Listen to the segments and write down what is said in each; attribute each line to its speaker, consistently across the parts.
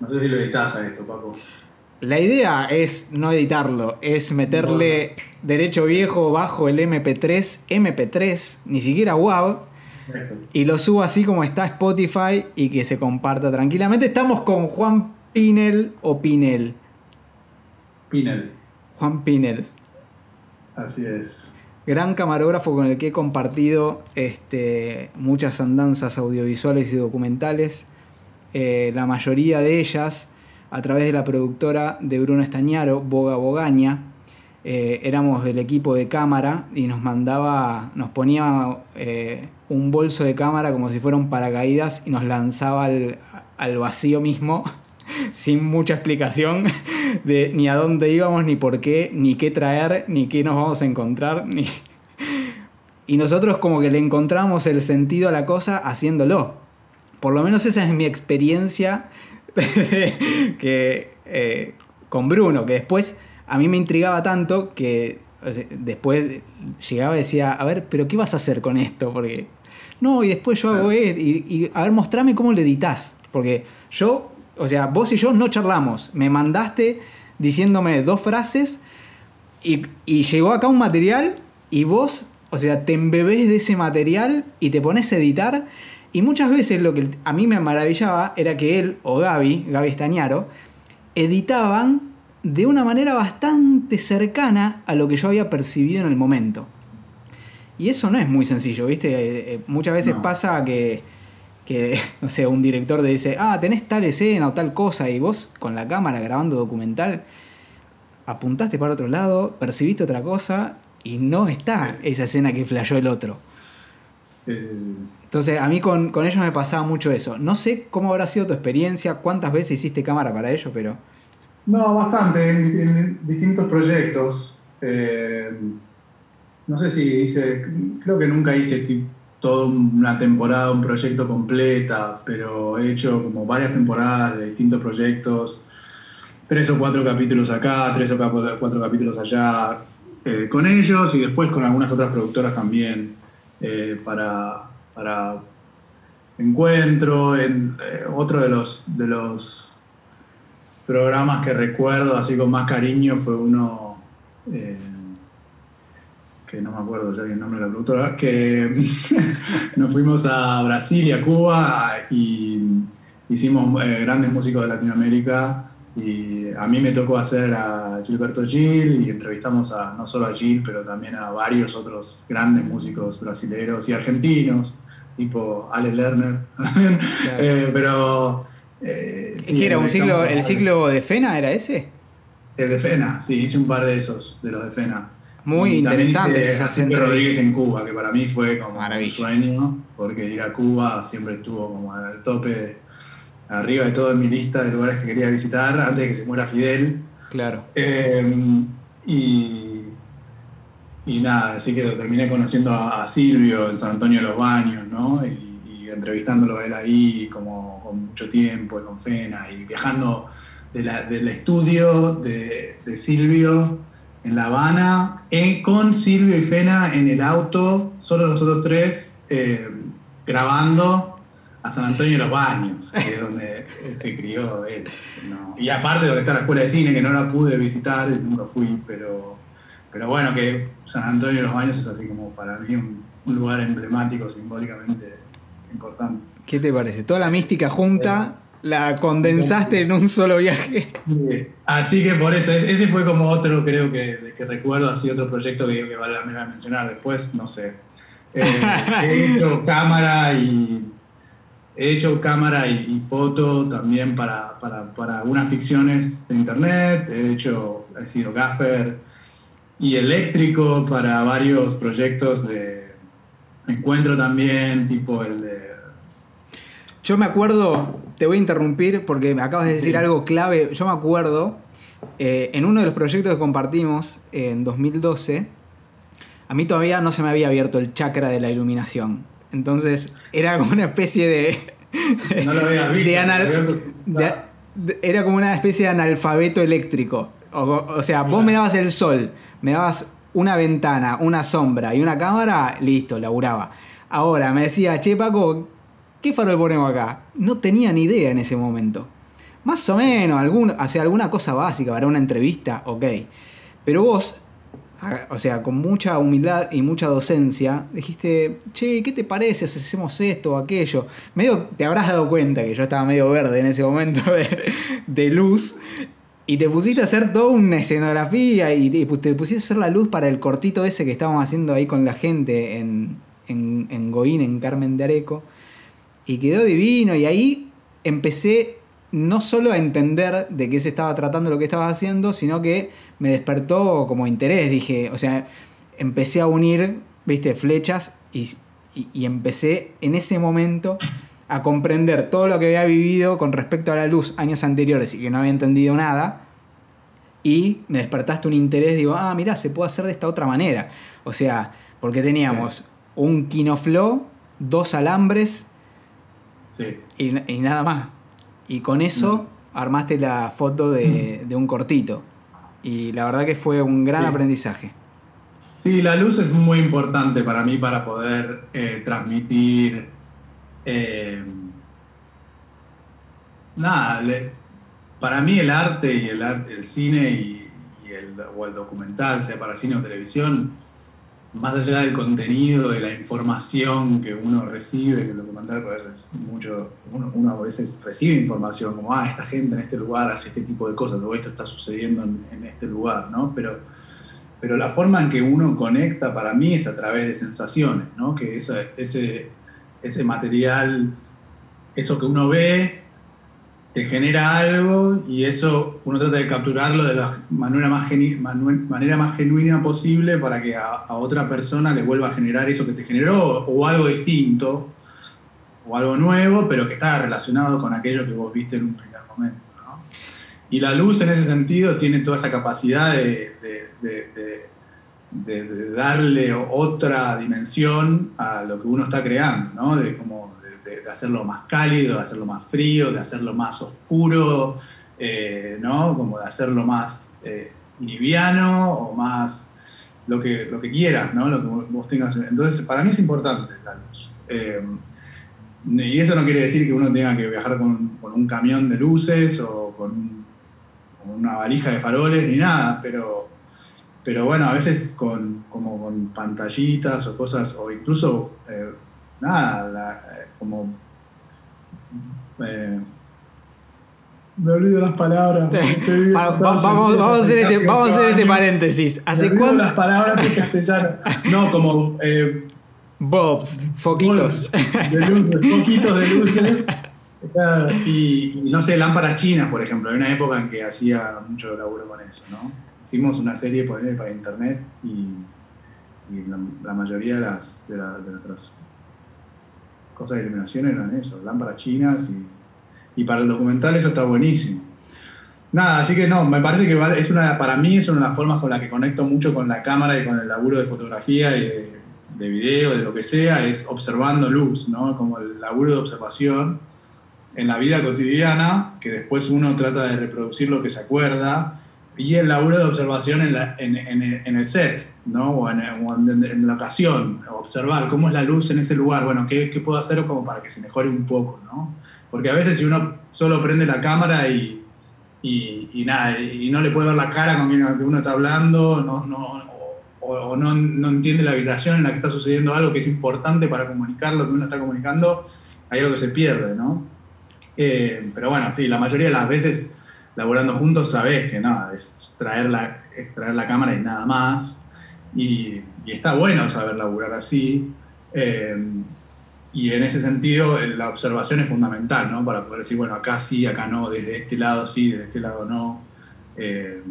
Speaker 1: No sé si lo editas a esto, Paco.
Speaker 2: La idea es no editarlo, es meterle derecho viejo bajo el MP3, MP3, ni siquiera WAV, y lo subo así como está Spotify y que se comparta tranquilamente. Estamos con Juan Pinel o Pinel.
Speaker 1: Pinel.
Speaker 2: Juan Pinel.
Speaker 1: Así es.
Speaker 2: Gran camarógrafo con el que he compartido este, muchas andanzas audiovisuales y documentales. Eh, la mayoría de ellas a través de la productora de Bruno Estañaro, Boga Bogaña. Eh, éramos del equipo de cámara y nos mandaba, nos ponía eh, un bolso de cámara como si fuera un paracaídas y nos lanzaba al, al vacío mismo sin mucha explicación de ni a dónde íbamos, ni por qué, ni qué traer, ni qué nos vamos a encontrar. Ni... Y nosotros como que le encontramos el sentido a la cosa haciéndolo. Por lo menos esa es mi experiencia que, eh, con Bruno, que después a mí me intrigaba tanto que después llegaba y decía, a ver, pero ¿qué vas a hacer con esto? Porque, no, y después yo hago esto, y, y, a ver, mostrame cómo le editas. Porque yo, o sea, vos y yo no charlamos, me mandaste diciéndome dos frases y, y llegó acá un material y vos, o sea, te embebés de ese material y te pones a editar y muchas veces lo que a mí me maravillaba era que él o Gaby, Gaby Estañaro, editaban de una manera bastante cercana a lo que yo había percibido en el momento. Y eso no es muy sencillo, ¿viste? Eh, eh, muchas veces pasa que, que, no sé, un director te dice, ah, tenés tal escena o tal cosa, y vos con la cámara grabando documental, apuntaste para otro lado, percibiste otra cosa, y no está esa escena que flasheó el otro.
Speaker 1: Sí, sí, sí.
Speaker 2: Entonces, a mí con, ellos me pasaba mucho eso. No sé cómo habrá sido tu experiencia, cuántas veces hiciste cámara para ellos, pero...
Speaker 1: No, bastante, en, distintos proyectos. Eh, no sé si hice, creo que nunca hice toda una temporada, un proyecto completa, pero he hecho como varias temporadas de distintos proyectos, tres o cuatro capítulos acá, tres o cuatro capítulos allá, eh, con ellos y después con algunas otras productoras también eh, para para encuentro. En, eh, otro de los, de los programas que recuerdo así con más cariño fue uno eh, que no me acuerdo ya el nombre de la productora, que nos fuimos a Brasil y a Cuba y hicimos grandes músicos de Latinoamérica y a mí me tocó hacer a Gilberto Gil y entrevistamos a, no solo a Gil, pero también a varios otros grandes músicos brasileños y argentinos tipo Ale Lerner. Eh, pero.
Speaker 2: Eh, era un ciclo, el ciclo de Fena? ¿Era ese?
Speaker 1: El de Fena, sí, hice un par de esos, de los de Fena.
Speaker 2: Muy interesante esa
Speaker 1: Rodríguez en Cuba, que para mí fue como un sueño, porque ir a Cuba siempre estuvo como al tope, arriba de todo en mi lista de lugares que quería visitar antes de que se muera Fidel.
Speaker 2: Claro.
Speaker 1: Eh, y y nada, así que lo terminé conociendo a, Silvio en San Antonio de los Baños, ¿no? Y, entrevistándolo a él ahí como con mucho tiempo, y con Fena, y viajando del estudio de, Silvio en La Habana, con Silvio y Fena en el auto, solo nosotros tres, eh, grabando a San Antonio de los Baños, que es donde se crió él. Y aparte donde está la escuela de cine, que no la pude visitar, nunca fui, pero pero bueno, que San Antonio de los Baños es así como para mí un, lugar emblemático, simbólicamente importante.
Speaker 2: ¿Qué te parece? Toda la mística junta eh, la condensaste en un solo viaje.
Speaker 1: Así que por eso, ese fue como otro, creo que, que recuerdo, así otro proyecto que, que vale la pena mencionar. Después, no sé. Eh, he hecho cámara y. He hecho cámara y, foto también para, para, para, algunas ficciones de internet. He hecho, he sido gaffer y eléctrico para varios proyectos de encuentro también, tipo el de...
Speaker 2: Yo me acuerdo, te voy a interrumpir porque me acabas de decir algo clave, yo me acuerdo, eh, en uno de los proyectos que compartimos en 2012, a mí todavía no se me había abierto el chakra de la iluminación. Entonces era como una especie de...
Speaker 1: No lo había visto.
Speaker 2: era como una especie de analfabeto eléctrico. O, sea, vos me dabas el sol, me dabas una ventana, una sombra y una cámara, listo, laburaba. Ahora me decía, che Paco, ¿qué farol ponemos acá? No tenía ni idea en ese momento. Más o menos, algún, o sea, alguna cosa básica para una entrevista, ok. Pero vos, o sea, con mucha humildad y mucha docencia, dijiste, che, ¿qué te parece si hacemos esto o aquello? Medio te habrás dado cuenta que yo estaba medio verde en ese momento de, luz. Y te pusiste a hacer toda una escenografía y te pusiste a hacer la luz para el cortito ese que estábamos haciendo ahí con la gente en, en, en Goín, en Carmen de Areco. Y quedó divino y ahí empecé no solo a entender de qué se estaba tratando lo que estabas haciendo, sino que me despertó como interés. Dije, o sea, empecé a unir, viste, flechas y, empecé en ese momento a comprender todo lo que había vivido con respecto a la luz años anteriores y que no había entendido nada. Y me despertaste un interés, digo, ah, mira, se puede hacer de esta otra manera. O sea, porque teníamos un Kinoflow, dos alambres y, nada más. Y con eso armaste la foto de, un cortito. Y la verdad que fue un gran aprendizaje.
Speaker 1: Sí, la luz es muy importante para mí para poder eh, transmitir. Eh, nada, para mí el arte y el, arte, el cine y, el, o el documental, sea para cine o televisión, más allá del contenido, de la información que uno recibe, que el documental a veces mucho, uno, a veces recibe información como, ah, esta gente en este lugar hace este tipo de cosas, o esto está sucediendo en, este lugar, ¿no? Pero, pero la forma en que uno conecta para mí es a través de sensaciones, ¿no? Que ese, ese, ese material, eso que uno ve, te genera algo y eso uno trata de capturarlo de la manera más, manera más genuina posible para que a, otra persona le vuelva a generar eso que te generó o, algo distinto o algo nuevo, pero que está relacionado con aquello que vos viste en un primer momento. Y la luz en ese sentido tiene toda esa capacidad de, de, darle otra dimensión a lo que uno está creando, ¿no? de como de, hacerlo más cálido, de hacerlo más frío, de hacerlo más oscuro, eh, ¿no? Como de hacerlo más eh, liviano o más lo que, lo que quieras, ¿no? Lo que vos tengas. Entonces, para mí es importante la luz. Eh, y eso no quiere decir que uno tenga que viajar con, un camión de luces o con, una valija de faroles ni nada, pero, pero bueno, a veces con, como con pantallitas o cosas, o incluso nada, eh, como... Eh, me olvido las palabras.
Speaker 2: vamos, vamos, a hacer este, vamos a hacer este paréntesis.
Speaker 1: ¿Hace me las palabras en castellano. No, como... Eh,
Speaker 2: Bobs, foquitos.
Speaker 1: de luces, foquitos de luces. Y, no sé, lámparas chinas, por ejemplo. Hay una época en que hacía mucho laburo con eso, ¿no? Hicimos una serie para internet y, la, mayoría de, las, de, de nuestros cosas de iluminación eran eso, lámparas chinas y, y, para el documental eso está buenísimo. Nada, así que no, me parece que es una, para mí es una de las formas con las que conecto mucho con la cámara y con el laburo de fotografía y de, de video, de lo que sea, es observando luz, ¿no? Como el laburo de observación en la vida cotidiana, que después uno trata de reproducir lo que se acuerda, y el laburo de observación en, la, en, en, el set, ¿no? O, en, la ocasión, observar cómo es la luz en ese lugar, bueno, ¿qué, qué puedo hacer como para que se mejore un poco, ¿no? Porque a veces si uno solo prende la cámara y, y, y nada, y no le puede ver la cara con quien uno está hablando, no, no, o, no, no, entiende la vibración en la que está sucediendo algo que es importante para comunicar lo que uno está comunicando, hay algo que se pierde, ¿no? Eh, pero bueno, sí, la mayoría de las veces laborando juntos sabes que nada, es traer la, la cámara y nada más. Y, está bueno saber laburar así. Eh, y en ese sentido la observación es fundamental, ¿no? Para poder decir, bueno, acá sí, acá no, desde este lado sí, desde este lado no. Eh,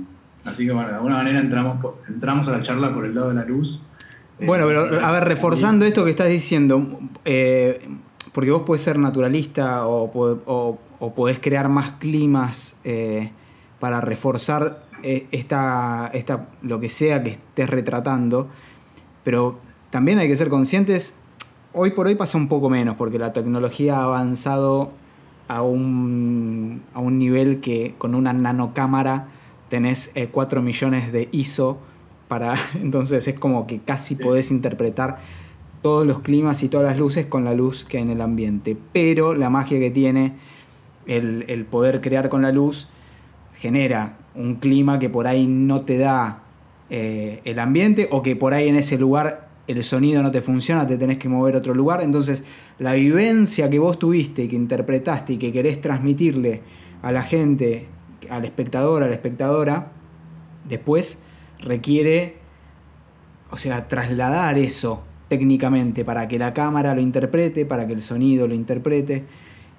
Speaker 1: así que bueno, de alguna manera entramos, entramos a la charla por el lado de la luz.
Speaker 2: Eh, bueno, pero a ver, reforzando esto que estás diciendo, porque vos puedes ser naturalista o, o, o podés crear más climas eh, para reforzar eh, esta, esta, lo que sea que estés retratando, pero también hay que ser conscientes, hoy por hoy pasa un poco menos, porque la tecnología ha avanzado a un, a un nivel que con una nanocámara tenés 4 eh, millones de ISO, para, entonces es como que casi podés interpretar todos los climas y todas las luces con la luz que hay en el ambiente. Pero la magia que tiene el, poder crear con la luz genera un clima que por ahí no te da eh, el ambiente o que por ahí en ese lugar el sonido no te funciona, te tenés que mover a otro lugar. Entonces, la vivencia que vos tuviste, que interpretaste y que querés transmitirle a la gente, al espectador, a la espectadora, después requiere, o sea, trasladar eso técnicamente para que la cámara lo interprete, para que el sonido lo interprete.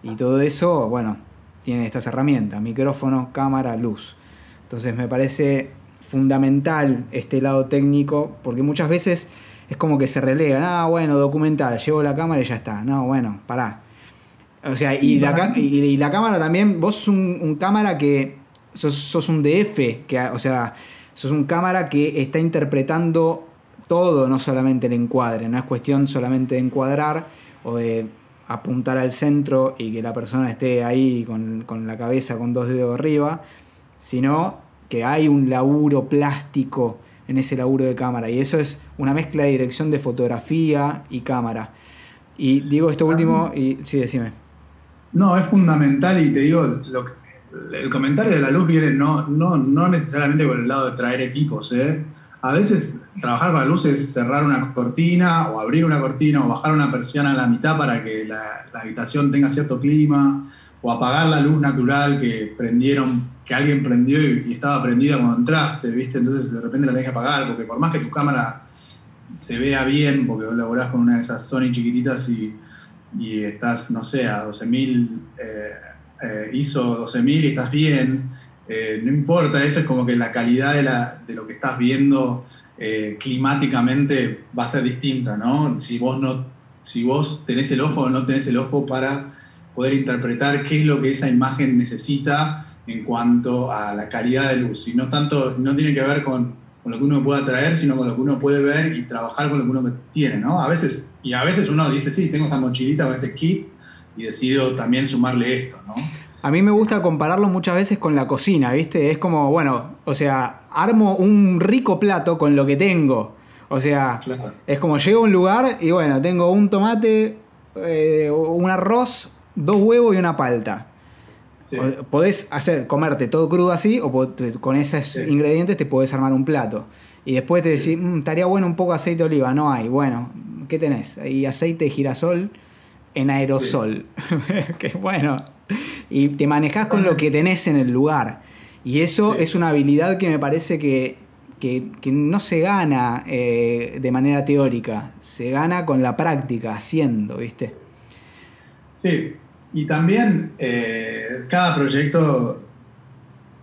Speaker 2: Y todo eso, bueno, tiene estas herramientas, micrófono, cámara, luz. Entonces me parece fundamental este lado técnico, porque muchas veces es como que se relega, ah, bueno, documental, llevo la cámara y ya está. No, bueno, pará. O sea, y, la, y, la, cámara también, vos sos un, cámara que sos, un DF, que, o sea, sos un cámara que está interpretando todo, no solamente el encuadre, no es cuestión solamente de encuadrar o de apuntar al centro y que la persona esté ahí con, con la cabeza con dos dedos arriba, sino que hay un laburo plástico en ese laburo de cámara. Y eso es una mezcla de dirección de fotografía y cámara. Y digo esto último y sí, decime.
Speaker 1: No, es fundamental y te digo, el comentario de la luz viene no, no, no necesariamente por el lado de traer equipos. ¿eh? A veces trabajar con la luz es cerrar una cortina o abrir una cortina o bajar una persiana a la mitad para que la, habitación tenga cierto clima o apagar la luz natural que prendieron que alguien prendió y, estaba prendida cuando entraste, ¿viste? Entonces de repente la tenés que apagar, porque por más que tu cámara se vea bien, porque vos laburás con una de esas Sony chiquititas y, y estás, no sé, a 12.000, eh, eh, ISO 12.000 y estás bien, eh, no importa, eso es como que la calidad de, la, de lo que estás viendo eh, climáticamente va a ser distinta, ¿no? Si vos, no, si vos tenés el ojo o no tenés el ojo para poder interpretar qué es lo que esa imagen necesita en cuanto a la calidad de luz. Y no tanto, no tiene que ver con, con, lo que uno pueda traer, sino con lo que uno puede ver y trabajar con lo que uno tiene, ¿no? A veces, y a veces uno dice, sí, tengo esta mochilita con este kit y decido también sumarle esto, ¿no?
Speaker 2: A mí me gusta compararlo muchas veces con la cocina, ¿viste? Es como, bueno, o sea, armo un rico plato con lo que tengo. O sea, es como llego a un lugar y bueno, tengo un tomate, eh, un arroz, dos huevos y una palta. Podés hacer, comerte todo crudo así o con esos ingredientes te podés armar un plato. Y después te decís, mm, estaría bueno un poco de aceite de oliva. No hay. Bueno, ¿qué tenés? Hay aceite de girasol en aerosol. que bueno. Y te manejás con lo que tenés en el lugar. Y eso es una habilidad que me parece que, no se gana eh, de manera teórica. Se gana con la práctica, haciendo, ¿viste?
Speaker 1: Sí, y también eh, cada proyecto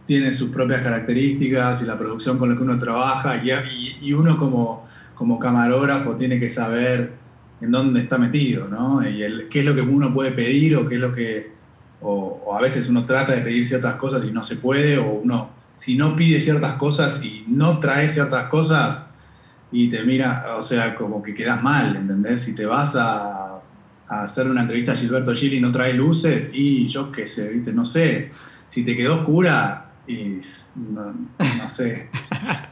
Speaker 1: tiene sus propias características y la producción con la que uno trabaja y, uno como, como, camarógrafo tiene que saber en dónde está metido, ¿no? Y el, qué es lo que uno puede pedir o qué es lo que... O, a veces uno trata de pedir ciertas cosas y no se puede, o uno, si no pide ciertas cosas y no trae ciertas cosas y te mira, o sea, como que quedas mal, ¿entendés? Si te vas a hacer una entrevista a Gilberto Gil y no trae luces, y yo qué sé, ¿viste? No sé, si te quedó oscura, y no, sé,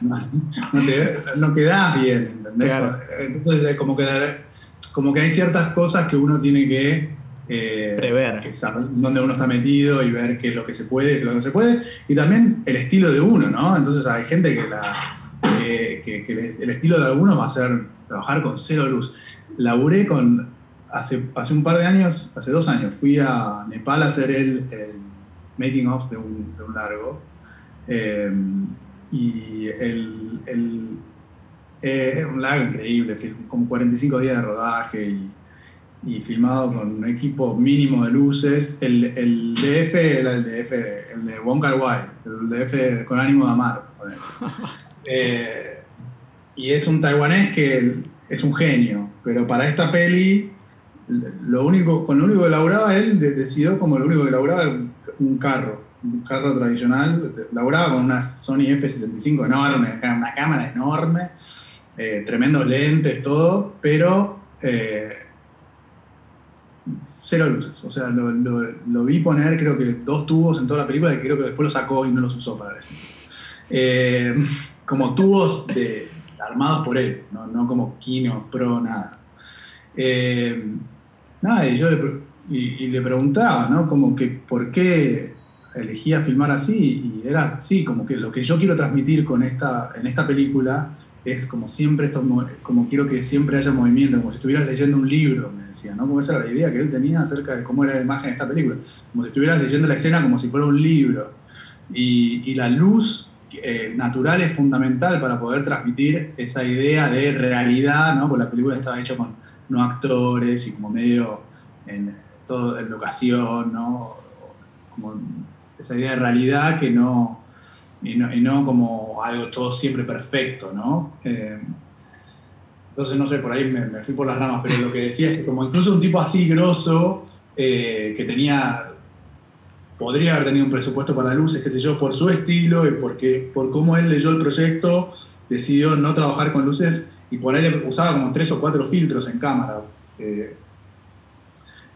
Speaker 1: no, quedás bien, ¿entendés? Entonces, como que, como que hay ciertas cosas que uno tiene que
Speaker 2: eh, prever
Speaker 1: saber dónde uno está metido y ver qué es lo que se puede, qué es lo que no se puede, y también el estilo de uno, ¿no? Entonces hay gente que, la, que, el estilo de algunos va a ser trabajar con cero luz. Laburé con hace, hace un par de años, hace dos años, fui a Nepal a hacer el, making of de un, de un largo. Eh, y el, el eh, un largo increíble, como 45 días de rodaje y, y, filmado con un equipo mínimo de luces. El, el DF era el DF, el de Wong Kar Wai, el DF con ánimo de amar. Eh, y es un taiwanés que es un genio, pero para esta peli lo único, con lo único que laburaba él, decidió como lo único que laburaba un carro, un carro tradicional, laburaba con una Sony F65 enorme, una cámara enorme, eh, tremendos lentes, todo, pero eh, cero luces. O sea, lo, vi poner creo que dos tubos en toda la película y creo que después los sacó y no los usó para eso. Eh, como tubos armados por él, no, como Kino Pro, nada. Nada, y yo y, le preguntaba, ¿no? Como que por qué elegía filmar así y era así, como que lo que yo quiero transmitir con esta, en esta película es como siempre, esto, como quiero que siempre haya movimiento, como si estuvieras leyendo un libro, me decía, ¿no? Como esa era la idea que él tenía acerca de cómo era la imagen de esta película, como si estuvieras leyendo la escena como si fuera un libro. Y, y la luz eh, natural es fundamental para poder transmitir esa idea de realidad, ¿no? Porque la película estaba hecha con no actores y como medio en, todo, en locación, ¿no? Como esa idea de realidad que no y, no, como algo todo siempre perfecto, ¿no? Eh, entonces, no sé, por ahí me, fui por las ramas, pero lo que decía es que como incluso un tipo así grosso, eh, que tenía, podría haber tenido un presupuesto para luces, qué sé yo, por su estilo y porque, por cómo él leyó el proyecto, decidió no trabajar con luces y por ahí usaba como tres o cuatro filtros en cámara. Eh,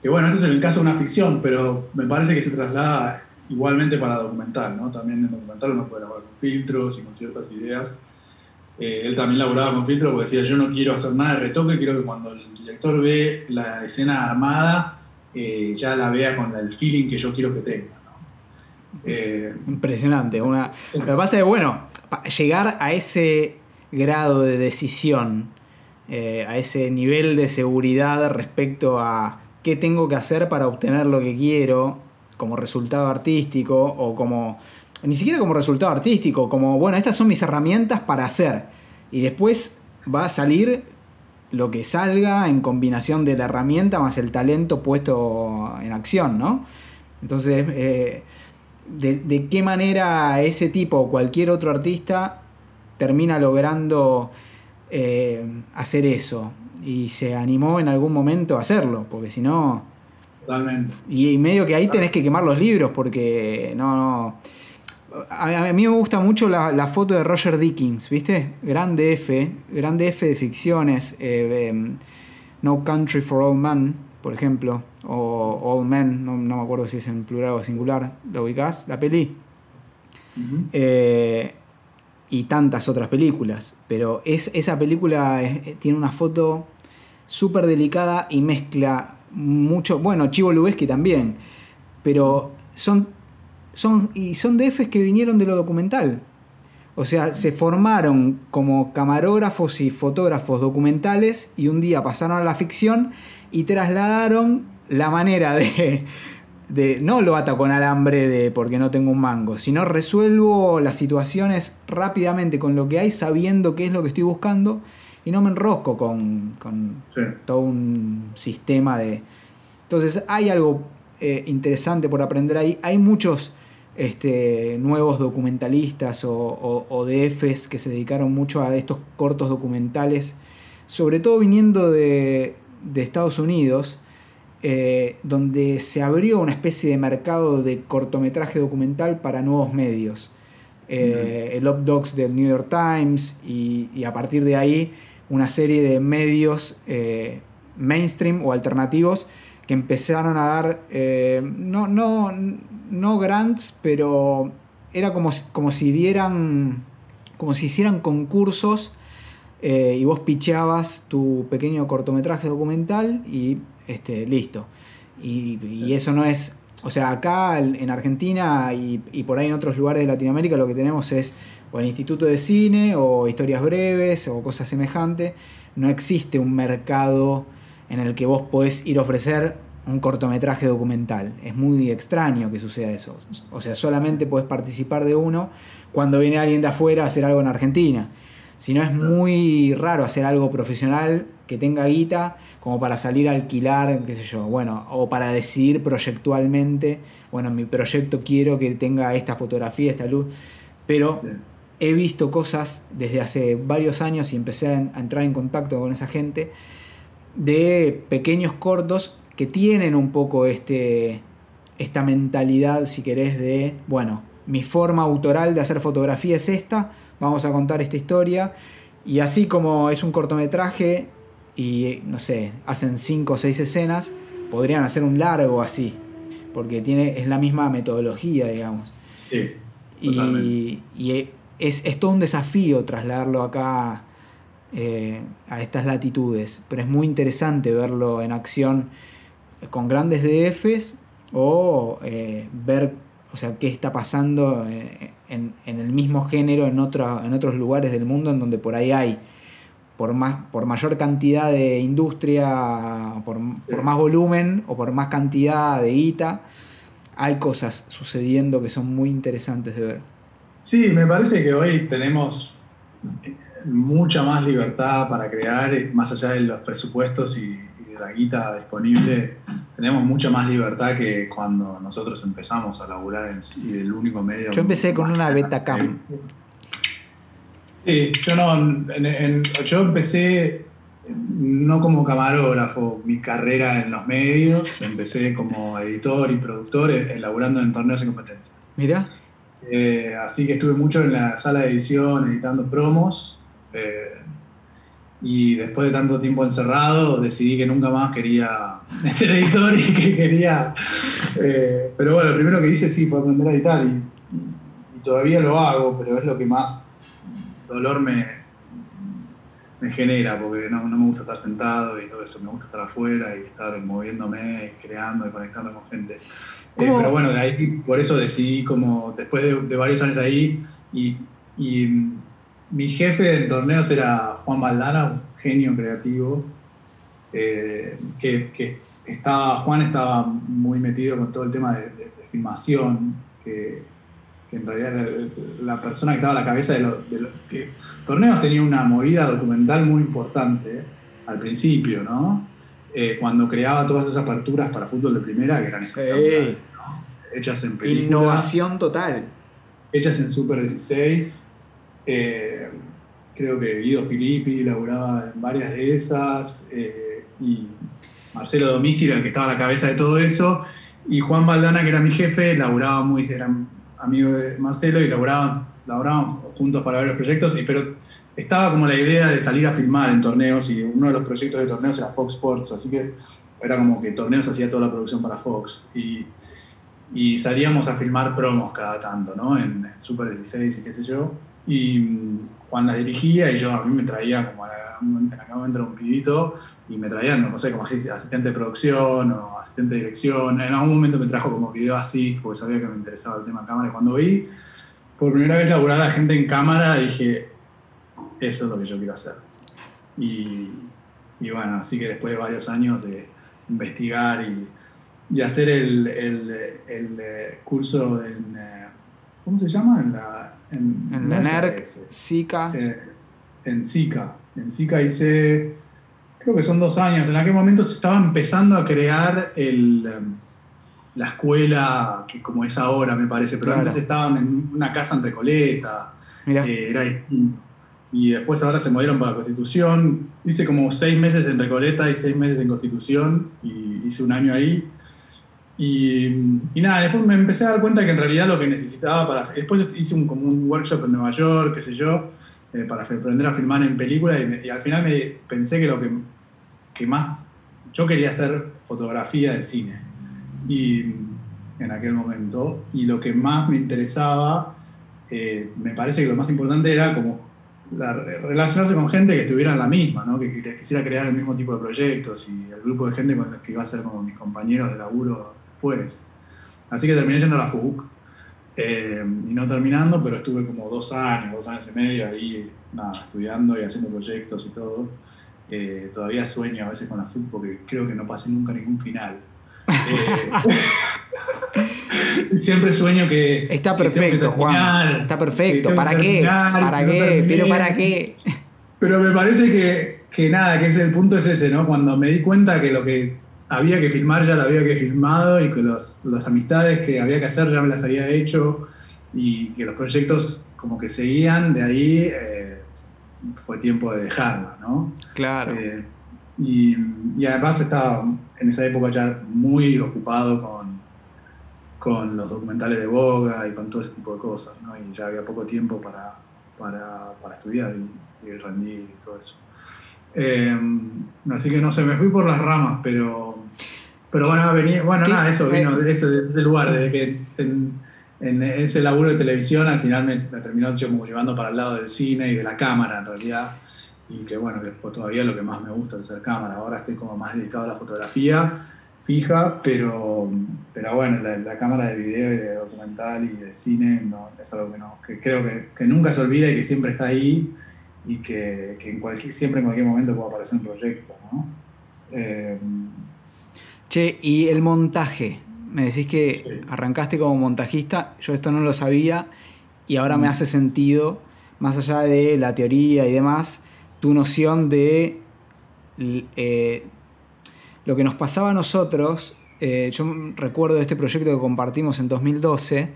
Speaker 1: que bueno, esto es el caso de una ficción, pero me parece que se traslada igualmente para documental, ¿no? También en documental uno puede elaborar con filtros y con ciertas ideas. Eh, él también laboraba con filtros porque decía, yo no quiero hacer nada de retoque, quiero que cuando el director ve la escena armada, eh, ya la vea con el feeling que yo quiero que tenga.
Speaker 2: Eh, Impresionante. Una... Lo que pasa es que, bueno, llegar a ese grado de decisión, a ese nivel de seguridad respecto a qué tengo que hacer para obtener lo que quiero, como resultado artístico o como, ni siquiera como resultado artístico, como, bueno, estas son mis herramientas para hacer. Y después va a salir lo que salga en combinación de la herramienta más el talento puesto en acción, ¿no? Entonces, eh, de, qué manera ese tipo o cualquier otro artista termina logrando eh, hacer eso? Y se animó en algún momento a hacerlo, porque si no,
Speaker 1: Totalmente.
Speaker 2: Y medio que ahí tenés que quemar los libros porque no, no. A, mí me gusta mucho la, foto de Roger Dickens, ¿viste? Grande F, grande F de ficciones. Eh, em, no Country for Old Men, por ejemplo, o Old Men, no, me acuerdo si es en plural o singular, ¿lo ubicás? La peli. Eh, y tantas otras películas, pero es, esa película tiene una foto súper delicada y mezcla mucho, bueno, Chivo Lubeski también, pero son, son, y son DFs que vinieron de lo documental. O sea, se formaron como camarógrafos y fotógrafos documentales y un día pasaron a la ficción y trasladaron la manera de, de no lo ata con alambre de porque no tengo un mango, sino resuelvo las situaciones rápidamente con lo que hay, sabiendo qué es lo que estoy buscando y no me enrosco con, todo un sistema de... Entonces hay algo eh, interesante por aprender ahí. Hay muchos este, nuevos documentalistas o, o, DFs que se dedicaron mucho a estos cortos documentales, sobre todo viniendo de, Estados Unidos, eh, donde se abrió una especie de mercado de cortometraje documental para nuevos medios. Eh, el Up Dogs del New York Times y, y, a partir de ahí una serie de medios eh, mainstream o alternativos que empezaron a dar, eh, no, no, no grants, pero era como, como si dieran, como si hicieran concursos eh, y vos pichabas tu pequeño cortometraje documental y este, listo. Y, eso no es, o sea, acá en Argentina y, y por ahí en otros lugares de Latinoamérica lo que tenemos es o el Instituto de Cine o historias breves o cosas semejantes, no existe un mercado en el que vos podés ir a ofrecer un cortometraje documental. Es muy extraño que suceda eso. O sea, solamente podés participar de uno cuando viene alguien de afuera a hacer algo en Argentina. Si no es muy raro hacer algo profesional que tenga guita como para salir a alquilar, qué sé yo, bueno, o para decidir proyectualmente, bueno, mi proyecto quiero que tenga esta fotografía, esta luz, pero he visto cosas desde hace varios años y empecé a, entrar en contacto con esa gente de pequeños cortos que tienen un poco este, esta mentalidad, si querés, de, bueno, mi forma autoral de hacer fotografía es esta, vamos a contar esta historia, y así como es un cortometraje y, no sé, hacen cinco o seis escenas, podrían hacer un largo así, porque tiene, es la misma metodología, digamos.
Speaker 1: Sí,
Speaker 2: y, y, es, todo un desafío trasladarlo acá eh, a estas latitudes, pero es muy interesante verlo en acción con grandes DFs o eh, ver o sea, qué está pasando en, el mismo género en, otro, en otros lugares del mundo en donde por ahí hay, por, más, por mayor cantidad de industria, por, por más volumen o por más cantidad de guita, hay cosas sucediendo que son muy interesantes de ver.
Speaker 1: Sí, me parece que hoy tenemos mucha más libertad para crear, más allá de los presupuestos y, de la guita disponible, tenemos mucha más libertad que cuando nosotros empezamos a laburar en y el único medio.
Speaker 2: Yo empecé con una beta cam.
Speaker 1: Sí, yo no, yo empecé no como camarógrafo, mi carrera en los medios, empecé como editor y productor, elaborando en torneos y competencias.
Speaker 2: Mira.
Speaker 1: Eh, así que estuve mucho en la sala de edición, editando promos. Eh, y después de tanto tiempo encerrado, decidí que nunca más quería ser editor y que quería. Eh, pero bueno, lo primero que hice sí fue aprender a editar y, todavía lo hago, pero es lo que más dolor me, me genera, porque no, no, me gusta estar sentado y todo eso, me gusta estar afuera y estar moviéndome, creando y conectando con gente. Eh, pero bueno, de ahí, por eso decidí como, después de, varios años ahí, y, y, mi jefe en torneos era Juan Valdana, un genio creativo, eh, que, que, estaba, Juan estaba muy metido con todo el tema de, de filmación, que que en realidad la, persona que estaba a la cabeza de los que torneos tenía una movida documental muy importante al principio, ¿no? Eh, cuando creaba todas esas aperturas para fútbol de primera que eran espectaculares, ¿no? Hechas en película.
Speaker 2: Innovación total.
Speaker 1: Hechas en Super 16. Eh, creo que Guido Filippi laburaba en varias de esas. Eh, y Marcelo Domici era el que estaba a la cabeza de todo eso. Y Juan Valdana, que era mi jefe, laburaba muy, eran amigo de Marcelo y laboraban, juntos para ver los proyectos, y, pero estaba como la idea de salir a filmar en torneos y uno de los proyectos de torneos era Fox Sports, así que era como que torneos hacía toda la producción para Fox y, y salíamos a filmar promos cada tanto, ¿no? En, Super 16 y qué sé yo. Y mm, Juan las dirigía y yo a mí me traía como a la, en aquel momento un pibito y me traían, no sé, como asistente de producción o asistente de dirección. En algún momento me trajo como video así porque sabía que me interesaba el tema cámara. Y cuando vi por primera vez laburar a la gente en cámara, dije, eso es lo que yo quiero hacer. Y, y bueno, así que después de varios años de investigar y, y hacer el, el, el, eh, curso en, eh, ¿cómo se llama? En la,
Speaker 2: en, la NERC, SICA.
Speaker 1: Eh, en SICA. En SICA hice, creo que son dos años. En aquel momento se estaba empezando a crear el, la escuela, que como es ahora me parece, pero antes estaban en una casa en Recoleta, eh, era distinto. Y después ahora se movieron para Constitución. Hice como seis meses en Recoleta y seis meses en Constitución y hice un año ahí. Y, nada, después me empecé a dar cuenta que en realidad lo que necesitaba para... Después hice un, como un workshop en Nueva York, qué sé yo, eh, para aprender a filmar en película y, al final me pensé que lo que, que, más... Yo quería hacer fotografía de cine y en aquel momento y lo que más me interesaba, eh, me parece que lo más importante era como relacionarse con gente que estuviera en la misma, ¿no? que, que, quisiera crear el mismo tipo de proyectos y el grupo de gente con los que iba a ser como mis compañeros de laburo después. Así que terminé yendo a la FUC eh, y no terminando, pero estuve como dos años, dos años y medio ahí, nada, estudiando y haciendo proyectos y todo. Eh, todavía sueño a veces con la FUC porque creo que no pasé nunca ningún final. Eh, siempre sueño que.
Speaker 2: Está perfecto, Juan. Está perfecto. ¿Para qué? ¿Para qué? Pero ¿para qué?
Speaker 1: Pero me parece que, que nada, que ese, el punto es ese, ¿no? Cuando me di cuenta que lo que había que filmar, ya lo había que filmado y que los, las amistades que había que hacer ya me las había hecho y que los proyectos como que seguían, de ahí eh, fue tiempo de dejarlo, ¿no?
Speaker 2: Claro.
Speaker 1: Eh, y, y, además estaba en esa época ya muy ocupado con, con los documentales de Boga y con todo ese tipo de cosas, ¿no? Y ya había poco tiempo para, para, para estudiar y, y rendir y todo eso. Eh, así que no sé, me fui por las ramas, pero, pero bueno, venía, bueno, nada, eso vino de ese, lugar, desde que en, ese laburo de televisión al final me, terminó como llevando para el lado del cine y de la cámara en realidad, y que bueno, que fue todavía lo que más me gusta de ser cámara, ahora estoy como más dedicado a la fotografía fija, pero, pero bueno, la, cámara de video y de documental y de cine no, es algo que, no, que creo que, nunca se olvida y que siempre está ahí y que, en cualquier, siempre en cualquier momento puede aparecer un proyecto. ¿no? Eh,
Speaker 2: che, y el montaje. Me decís que arrancaste como montajista, yo esto no lo sabía y ahora me mm. hace sentido, más allá de la teoría y demás, tu noción de eh, lo que nos pasaba a nosotros. Eh, yo recuerdo de este proyecto que compartimos en 2012.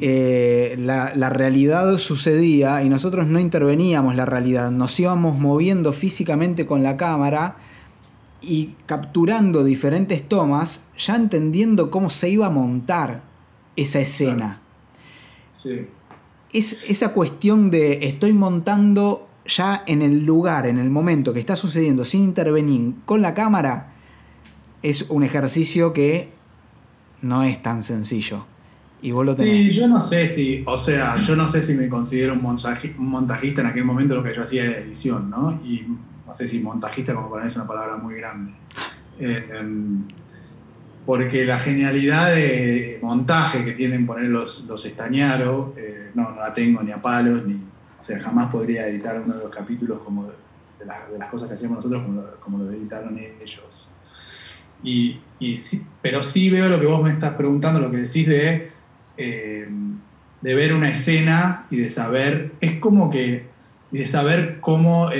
Speaker 2: Eh, la, la, realidad sucedía y nosotros no interveníamos la realidad, nos íbamos moviendo físicamente con la cámara y capturando diferentes tomas, ya entendiendo cómo se iba a montar esa escena. Es esa cuestión de estoy montando ya en el lugar, en el momento que está sucediendo, sin intervenir con la cámara, es un ejercicio que no es tan sencillo. Y vos lo tenés.
Speaker 1: Sí, yo no sé si, o sea, yo no sé si me considero un, montajista en aquel momento, lo que yo hacía era edición, ¿no? Y no sé si montajista, como para mí es una palabra muy grande. Eh, em, porque la genialidad de montaje que tienen poner los, los estañaros, eh, no, no la tengo ni a palos, ni, o sea, jamás podría editar uno de los capítulos como de, las cosas que hacíamos nosotros como, lo editaron ellos. Y, sí, pero sí veo lo que vos me estás preguntando, lo que decís de, eh, de ver una escena y de saber, es como que, de saber cómo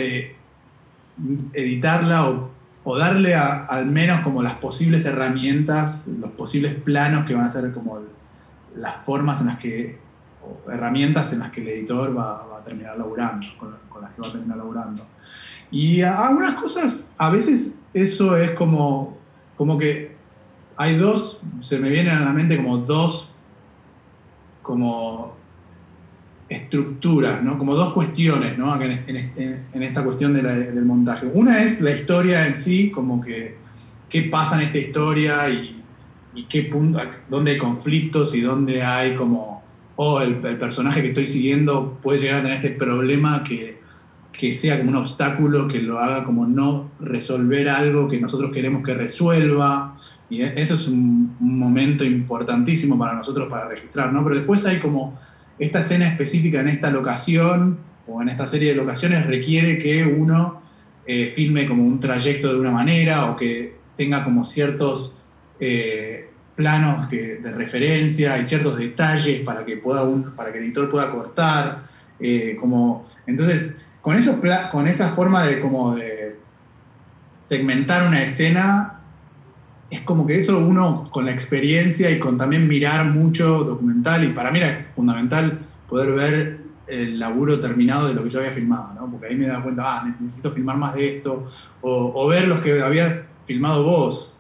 Speaker 1: editarla o, darle al menos como las posibles herramientas, los posibles planos que van a ser como las formas en las que, o herramientas en las que el editor va, terminar laburando, con, las que va a terminar laburando. Y algunas cosas, a veces eso es como, como que hay dos, se me vienen a la mente como dos, como estructuras, ¿no? como dos cuestiones ¿no? en, esta cuestión del montaje. Una es la historia en sí, como que qué pasa en esta historia y, y qué punto, dónde hay conflictos y dónde hay como, oh, el, personaje que estoy siguiendo puede llegar a tener este problema que, que sea como un obstáculo, que lo haga como no resolver algo que nosotros queremos que resuelva. Y e, eso es un, momento importantísimo para nosotros para registrar, ¿no? Pero después hay como esta escena específica en esta locación o en esta serie de locaciones requiere que uno eh, filme como un trayecto de una manera o que tenga como ciertos eh, planos de referencia y ciertos detalles para que, pueda un, para que el editor pueda cortar. Eh, como, entonces, con, eso, con esa forma de, como de segmentar una escena, es como que eso uno con la experiencia y con también mirar mucho documental, y para mí era fundamental poder ver el laburo terminado de lo que yo había filmado, ¿no? porque ahí me daba cuenta, ah, necesito filmar más de esto, o, ver los que había filmado vos,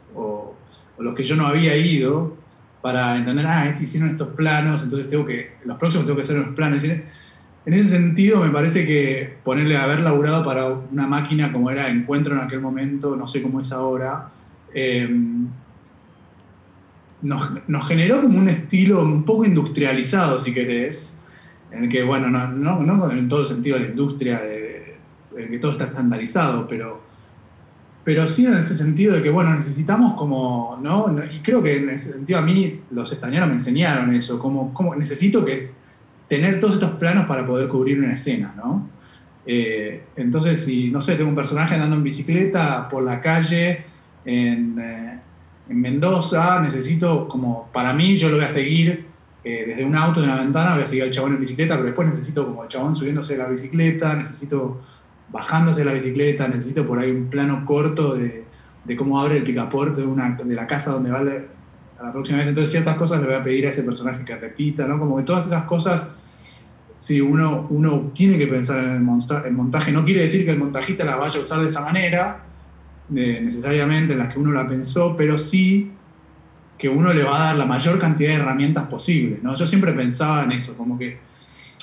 Speaker 1: los que yo no había ido, para entender, ah, este hicieron estos planos, entonces tengo que, los próximos tengo que hacer unos planos. En ese sentido, me parece que ponerle a haber laburado para una máquina como era Encuentro en aquel momento, no sé cómo es ahora, Em, nos, generó como un estilo un poco industrializado, si querés, en el que, bueno, no, no, en todo el sentido de la industria, de, que todo está estandarizado, pero, pero sí en ese sentido de que, bueno, necesitamos como, ¿no? Y creo que en ese sentido a mí los españoles me enseñaron eso, como, como necesito que tener todos estos planos para poder cubrir una escena, ¿no? Eh, entonces, si, no sé, tengo un personaje andando en bicicleta por la calle, eh, en, Mendoza, necesito como, para mí yo lo voy a seguir eh, desde un auto, de una ventana, voy a seguir al chabón en bicicleta, pero después necesito como el chabón subiéndose de la bicicleta, necesito bajándose de la bicicleta, necesito por ahí un plano corto de, cómo abre el picaporte de, una, de la casa donde va a la próxima vez. Entonces ciertas cosas le voy a pedir a ese personaje que repita, ¿no? Como que todas esas cosas, si uno, uno tiene que pensar en el, el montaje, no quiere decir que el montajista la vaya a usar de esa manera, necesariamente en las que uno la pensó, pero sí que uno le va a dar la mayor cantidad de herramientas posibles. ¿no? Yo siempre pensaba en eso, como que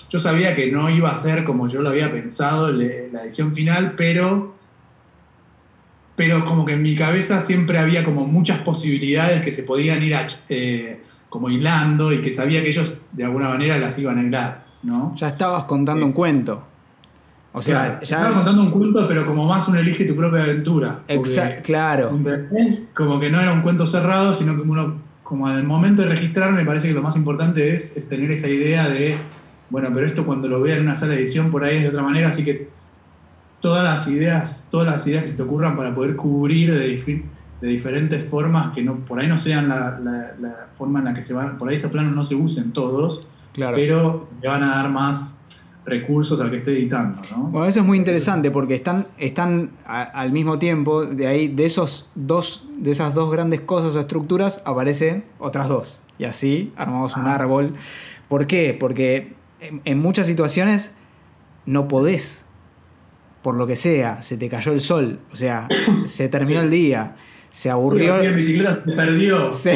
Speaker 1: yo sabía que no iba a ser como yo lo había pensado la edición final, pero, pero como que en mi cabeza siempre había como muchas posibilidades que se podían ir eh, como hilando y que sabía que ellos de alguna manera las iban a hilar. ¿no?
Speaker 2: Ya estabas contando un cuento. O sea, ya.
Speaker 1: Estaba contando un cuento, pero como más un elige tu propia aventura.
Speaker 2: Exacto, claro.
Speaker 1: Como que no era un cuento cerrado, sino que uno, como al momento de registrar, me parece que lo más importante es, tener esa idea de, bueno, pero esto cuando lo vea en una sala de edición por ahí es de otra manera, así que todas las ideas, todas las ideas que se te ocurran para poder cubrir de, de diferentes formas que no, por ahí no sean la, la, forma en la que se van, por ahí esos planos no se usen todos, claro. pero le van a dar más recursos al que esté editando. ¿no?
Speaker 2: Bueno, eso es muy interesante porque están, están al mismo tiempo, de ahí, de esos dos, de esas dos grandes cosas o estructuras, aparecen otras dos. Y así armamos un ah. árbol. ¿Por qué? Porque en, muchas situaciones no podés, por lo que sea, se te cayó el sol, o sea, se terminó el día se aburrió.
Speaker 1: se perdió.
Speaker 2: Se,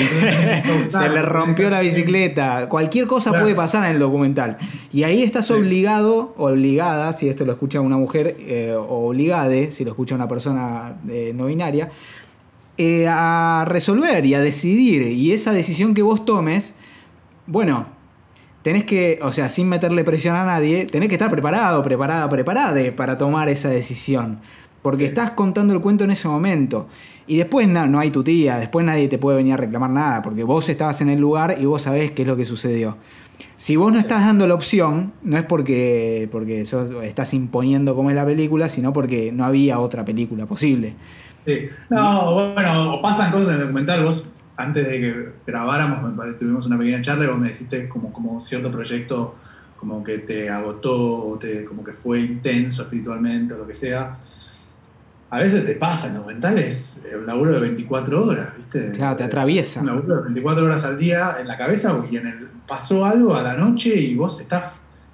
Speaker 2: le rompió la bicicleta. Cualquier cosa puede pasar en el documental. Y ahí estás obligado, obligada, si esto lo escucha una mujer, eh, obligade, si lo escucha una persona eh, no binaria, eh, a resolver y a decidir. Y esa decisión que vos tomes, bueno, tenés que, o sea, sin meterle presión a nadie, tenés que estar preparado, preparada, preparada para tomar esa decisión. Porque estás contando el cuento en ese momento. Y después no, no, hay tu tía, después nadie te puede venir a reclamar nada, porque vos estabas en el lugar y vos sabés qué es lo que sucedió. Si vos no estás dando la opción, no es porque, porque estás imponiendo cómo es la película, sino porque no había otra película posible.
Speaker 1: Sí. No, bueno, pasan cosas en el documental. Vos, antes de que grabáramos, tuvimos una pequeña charla y vos me deciste como, como cierto proyecto como que te agotó, o te, como que fue intenso espiritualmente o lo que sea a veces te pasa, en documentales, un laburo de 24 horas, ¿viste?
Speaker 2: Claro, te atraviesa.
Speaker 1: Un laburo de 24 horas al día en la cabeza y en el, pasó algo a la noche y vos estás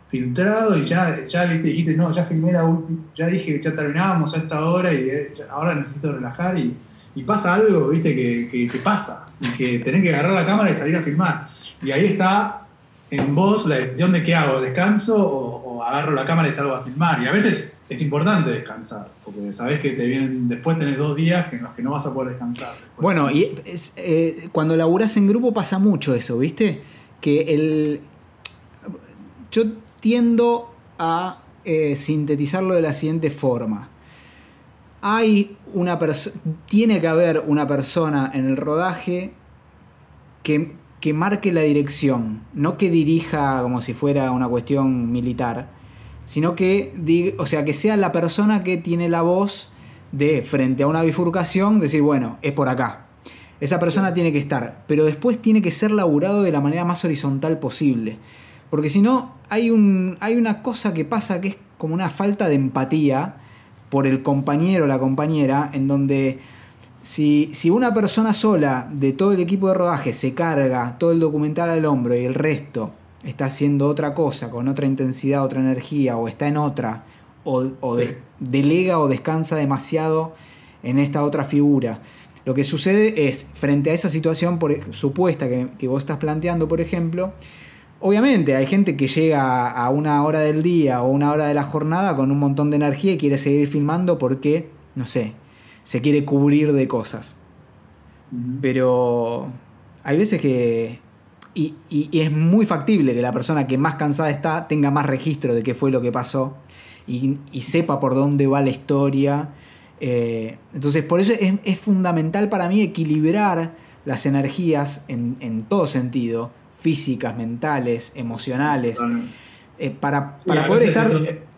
Speaker 1: filtrado y ya, ya dijiste, no, ya filmé la última, ya dije que ya terminábamos a esta hora y eh, ahora necesito relajar y, pasa algo, ¿viste? Que, que, pasa y que tenés que agarrar la cámara y salir a filmar. Y ahí está en vos la decisión de qué hago, descanso o, o agarro la cámara y salgo a filmar. Y a veces es importante descansar, porque sabes que te vienen, después tenés dos días en los que no vas a poder descansar.
Speaker 2: Bueno, y eh, cuando laburas en grupo pasa mucho eso, ¿viste? Que el. Yo tiendo a eh, sintetizarlo de la siguiente forma. Hay una persona. Tiene que haber una persona en el rodaje que, que marque la dirección, no que dirija como si fuera una cuestión militar sino que, o sea, que sea la persona que tiene la voz de frente a una bifurcación, decir, bueno, es por acá. Esa persona tiene que estar, pero después tiene que ser laburado de la manera más horizontal posible. Porque si no, hay, un, hay una cosa que pasa que es como una falta de empatía por el compañero o la compañera, en donde si, si, una persona sola de todo el equipo de rodaje se carga todo el documental al hombro y el resto está haciendo otra cosa, con otra intensidad, otra energía, o está en otra, o, delega o descansa demasiado en esta otra figura. Lo que sucede es, frente a esa situación por, supuesta que, vos estás planteando, por ejemplo, obviamente hay gente que llega a una hora del día o una hora de la jornada con un montón de energía y quiere seguir filmando porque, no sé, se quiere cubrir de cosas. Pero hay veces que y, es muy factible que la persona que más cansada está tenga más registro de qué fue lo que pasó y, sepa por dónde va la historia. Eh, entonces, por eso es, fundamental para mí equilibrar las energías en, todo sentido, físicas, mentales, emocionales, eh, para, poder estar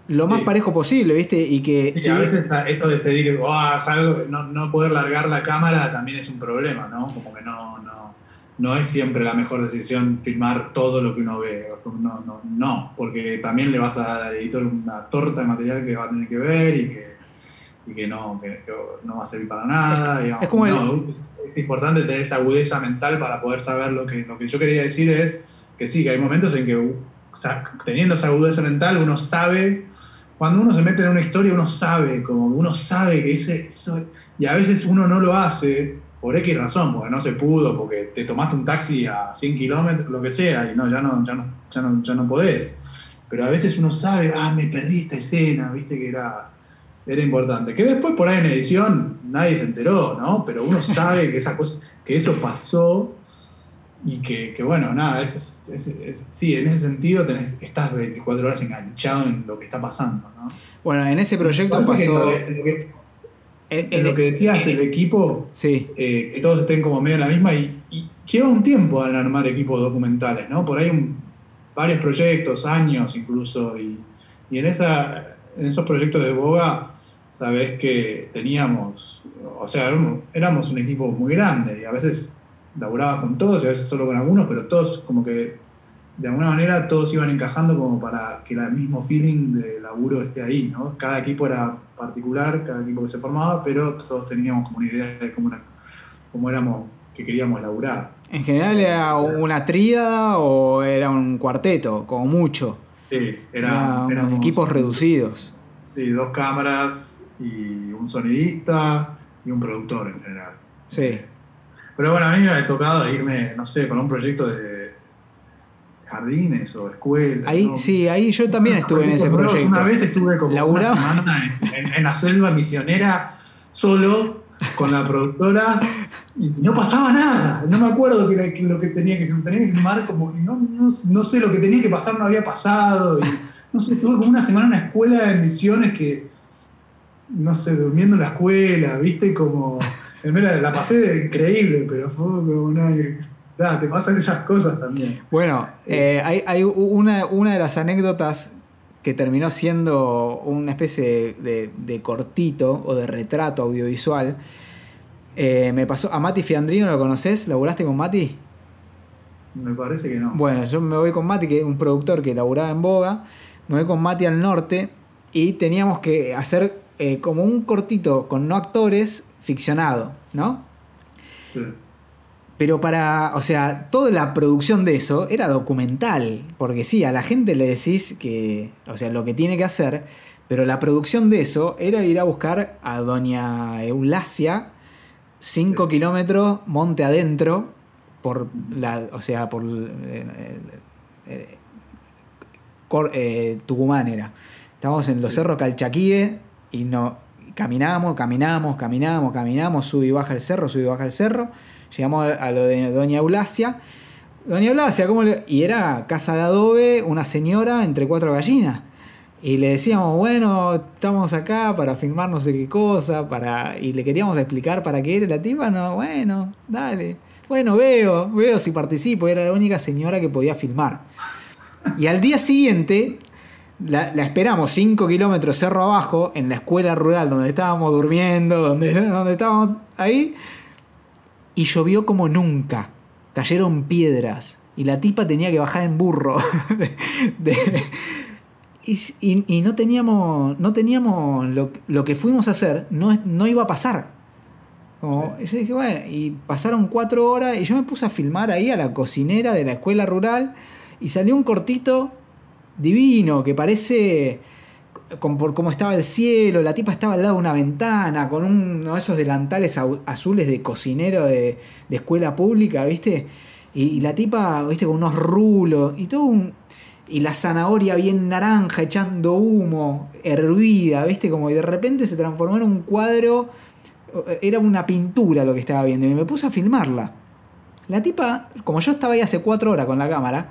Speaker 2: lo más parejo posible, ¿viste? Y que...
Speaker 1: a veces eso de decidir, oh, no, no poder largar la cámara también es un problema, ¿no? Como que no no es siempre la mejor decisión filmar todo lo que uno ve. No, no, no, porque también le vas a dar al editor una torta de material que va a tener que ver y que, y que, no, que, no va a servir para nada. Es, como es importante tener esa agudeza mental para poder saber lo que, lo que yo quería decir es que sí, que hay momentos en que teniendo esa agudeza mental uno sabe, cuando uno se mete en una historia uno sabe, como uno sabe que ese, eso, y a veces uno no lo hace por X razón, porque no se pudo, porque te tomaste un taxi a 100 kilómetros, lo que sea, y no ya, no, ya, no, ya, no, ya no podés. Pero a veces uno sabe, ah, me perdí esta escena, viste que era, era importante. Que después por ahí en edición nadie se enteró, ¿no? Pero uno sabe que, esa cosa, que eso pasó y que, que, bueno, nada, es, es, sí, en ese sentido tenés, estás 24 horas enganchado en lo que está pasando. ¿no?
Speaker 2: Bueno, en ese proyecto pasó...
Speaker 1: En lo que decías del equipo,
Speaker 2: sí.
Speaker 1: Eh, que todos estén como medio en la misma y, lleva un tiempo al armar equipos documentales, ¿no? Por ahí un, varios proyectos, años incluso, y, en, esa, en esos proyectos de Boga, sabes que teníamos, o sea, éramos un equipo muy grande y a veces laburabas con todos y a veces solo con algunos, pero todos como que de alguna manera todos iban encajando como para que el mismo feeling de laburo esté ahí, ¿no? Cada equipo era particular, cada equipo que se formaba, pero todos teníamos como una idea de cómo, cómo éramos, que queríamos laburar.
Speaker 2: ¿En general era una tríada o era un cuarteto, como mucho?
Speaker 1: Sí, era,
Speaker 2: eran equipos reducidos.
Speaker 1: Sí, dos cámaras y un sonidista y un productor en general.
Speaker 2: Sí.
Speaker 1: Pero bueno, a mí me ha tocado irme, no sé, con un proyecto de jardines o escuelas.
Speaker 2: Ahí, Sí, ahí yo también estuve en ese proyecto.
Speaker 1: Una vez estuve como una semana en, la selva misionera solo con la productora y no pasaba nada. No me acuerdo que lo que tenía que, tenía que filmar, como no, no, sé, lo que tenía que pasar no había pasado. Y, no sé, estuve como una semana en una escuela de misiones que, no sé, durmiendo en la escuela, viste, como... La pasé increíble, pero fue como una te pasan esas cosas también.
Speaker 2: Bueno, eh, hay, una, de las anécdotas que terminó siendo una especie de, cortito o de retrato audiovisual. Eh, me pasó a Mati Fiandrino, ¿lo conoces? ¿Laburaste con Mati?
Speaker 1: Me parece que no.
Speaker 2: Bueno, yo me voy con Mati, que es un productor que laburaba en Boga. Me voy con Mati al norte y teníamos que hacer eh, como un cortito con no actores ficcionado, ¿no? Sí. Pero para, o sea, toda la producción de eso era documental, porque sí, a la gente le decís que, o sea, lo que tiene que hacer, pero la producción de eso era ir a buscar a doña Eulacia 5 kilómetros monte adentro, por la, o sea, por eh, eh, eh, Tucumán era. Estábamos en los cerros Calchaquíe y no, caminamos, caminamos, caminamos, caminamos, sube y baja el cerro, sube y baja el cerro Llegamos a lo de Doña Eulacia. Doña Eulacia, ¿cómo le... Y era casa de adobe, una señora entre cuatro gallinas. Y le decíamos, bueno, estamos acá para filmar no sé qué cosa, para... y le queríamos explicar para qué era la tipa, no, bueno, dale. Bueno, veo, veo si participo, era la única señora que podía filmar. Y al día siguiente la, esperamos 5 kilómetros cerro abajo, en la escuela rural donde estábamos durmiendo, donde, donde estábamos ahí y llovió como nunca. Cayeron piedras y la tipa tenía que bajar en burro. y, no teníamos, no teníamos lo, que fuimos a hacer, no, no iba a pasar. Como, yo dije, bueno, y pasaron cuatro horas y yo me puse a filmar ahí a la cocinera de la escuela rural y salió un cortito divino que parece por cómo estaba el cielo, la tipa estaba al lado de una ventana, con uno de esos delantales azules de cocinero de, escuela pública, ¿viste? Y, la tipa, ¿viste? Con unos rulos y todo un... Y la zanahoria bien naranja, echando humo, hervida, ¿viste? Como y de repente se transformó en un cuadro, era una pintura lo que estaba viendo, y me puse a filmarla. La tipa, como yo estaba ahí hace cuatro horas con la cámara,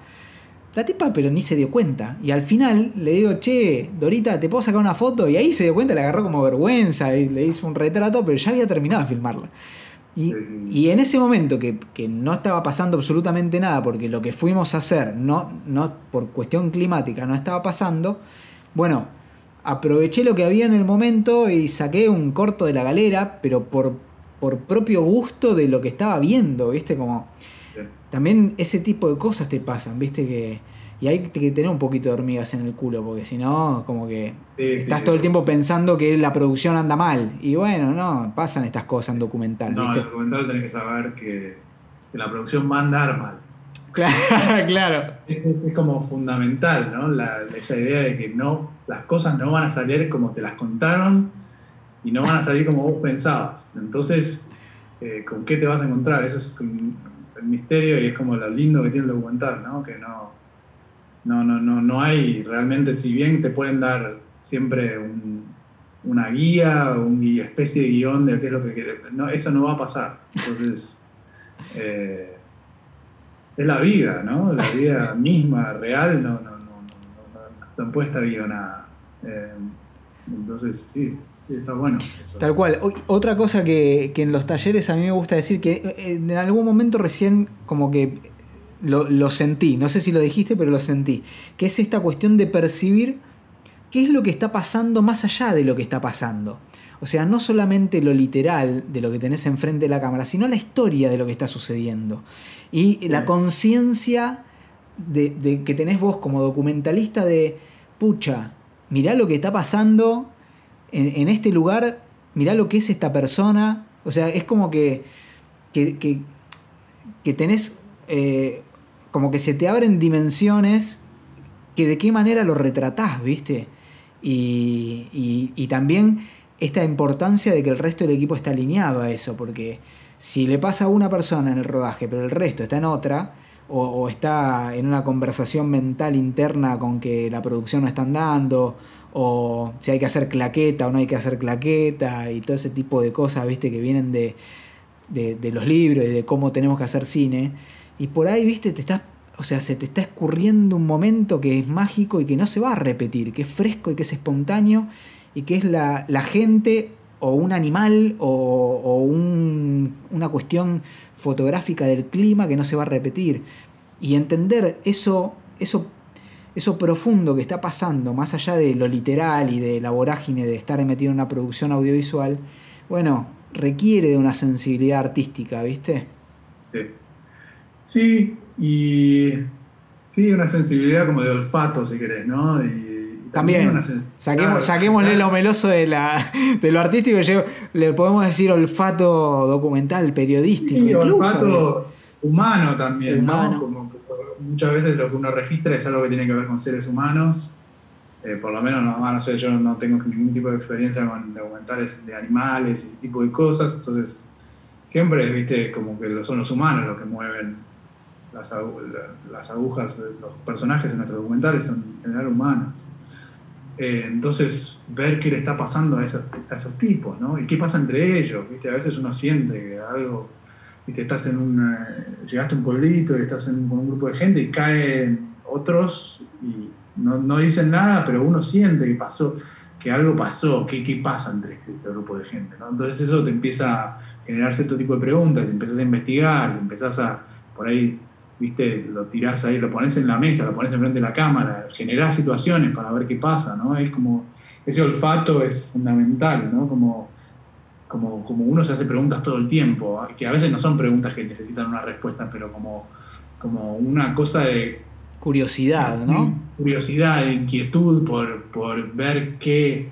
Speaker 2: la tipa pero ni se dio cuenta. Y al final le digo, che, Dorita, ¿te puedo sacar una foto? Y ahí se dio cuenta, le agarró como vergüenza y le hizo un retrato, pero ya había terminado de filmarla. Y, en ese momento que, no estaba pasando absolutamente nada, porque lo que fuimos a hacer, no, no por cuestión climática, no estaba pasando, bueno, aproveché lo que había en el momento y saqué un corto de la galera, pero por, por propio gusto de lo que estaba viendo, ¿viste? Como también ese tipo de cosas te pasan, viste que... Y hay que tener un poquito de hormigas en el culo, porque si no, como que estás todo el tiempo pensando que la producción anda mal. Y bueno, no, pasan estas cosas en documental.
Speaker 1: No,
Speaker 2: en
Speaker 1: documental tenés que saber que, la producción va a andar mal.
Speaker 2: Claro, claro.
Speaker 1: Es, es, como fundamental, ¿no? La, esa idea de que no, las cosas no van a salir como te las contaron y no van a salir como vos pensabas. Entonces, eh, ¿con qué te vas a encontrar? Eso es el misterio y es como lo lindo que tiene el documental, ¿no? Que no, no, no, no, no hay realmente, si bien te pueden dar siempre una guía, una especie de guion de qué es lo que quieres, no, eso no va a pasar. Entonces, eh, es la vida, ¿no? La vida misma, real, no, no, no, no, no puede estar guionada. Eh, entonces, sí, sí, está bueno.
Speaker 2: Tal cual. Otra cosa que, que, en los talleres a mí me gusta decir, que eh, en algún momento recién como que lo, lo, sentí, no sé si lo dijiste, pero lo sentí, que es esta cuestión de percibir qué es lo que está pasando más allá de lo que está pasando. O sea, no solamente lo literal de lo que tenés enfrente de la cámara, sino la historia de lo que está sucediendo. Y la conciencia de, que tenés vos como documentalista de, pucha, mirá lo que está pasando en, este lugar, mirá lo que es esta persona. O sea, es como que, que, que, tenés, eh, como que se te abren dimensiones que de qué manera lo retratás, ¿viste? Y, y también esta importancia de que el resto del equipo está alineado a eso, porque si le pasa a una persona en el rodaje, pero el resto está en otra, o, está en una conversación mental interna con que la producción no está dando, o si hay que hacer claqueta o no hay que hacer claqueta, y todo ese tipo de cosas, viste, que vienen de, de, los libros y de cómo tenemos que hacer cine. Y por ahí, viste, te estás, o sea, se te está escurriendo un momento que es mágico y que no se va a repetir, que es fresco y que es espontáneo y que es la, gente o un animal o, una cuestión fotográfica del clima que no se va a repetir. Y entender eso, eso, eso profundo que está pasando, más allá de lo literal y de la vorágine de estar metido en una producción audiovisual, bueno, requiere de una sensibilidad artística, ¿viste?
Speaker 1: Sí. Sí, y sí, una sensibilidad como de olfato, si querés, ¿no?
Speaker 2: También, saquemos, saquémosle lo meloso de, la, de lo artístico, le podemos decir olfato documental, periodístico.
Speaker 1: Sí, olfato humano también, ¿no? Muchas veces lo que uno registra es algo que tiene que ver con seres humanos. Eh, por lo menos, no, no sé, yo no tengo ningún tipo de experiencia con documentales de animales y ese tipo de cosas, entonces siempre, viste, como que son los humanos los que mueven las, las agujas, los personajes en nuestros documentales son en general humanos. Eh, entonces, ver qué le está pasando a esos, tipos, ¿no? Y qué pasa entre ellos, ¿viste? A veces uno siente que algo, ¿viste? Estás en un, llegaste a un pueblito y estás con un grupo de gente y caen otros y no, dicen nada, pero uno siente que pasó, que algo pasó, que qué pasa entre este, grupo de gente, ¿no? Entonces eso te empieza a generar cierto tipo de preguntas, te empiezas a investigar, te empezás a, por ahí, viste, lo tirás ahí, lo pones en la mesa, lo pones enfrente de la cámara, generás situaciones para ver qué pasa, ¿no? Es como, ese olfato es fundamental, ¿no? Como, como, como uno se hace preguntas todo el tiempo, que a veces no son preguntas que necesitan una respuesta, pero como, como una cosa de...
Speaker 2: Curiosidad, ¿no?
Speaker 1: Curiosidad, inquietud por, por ver qué,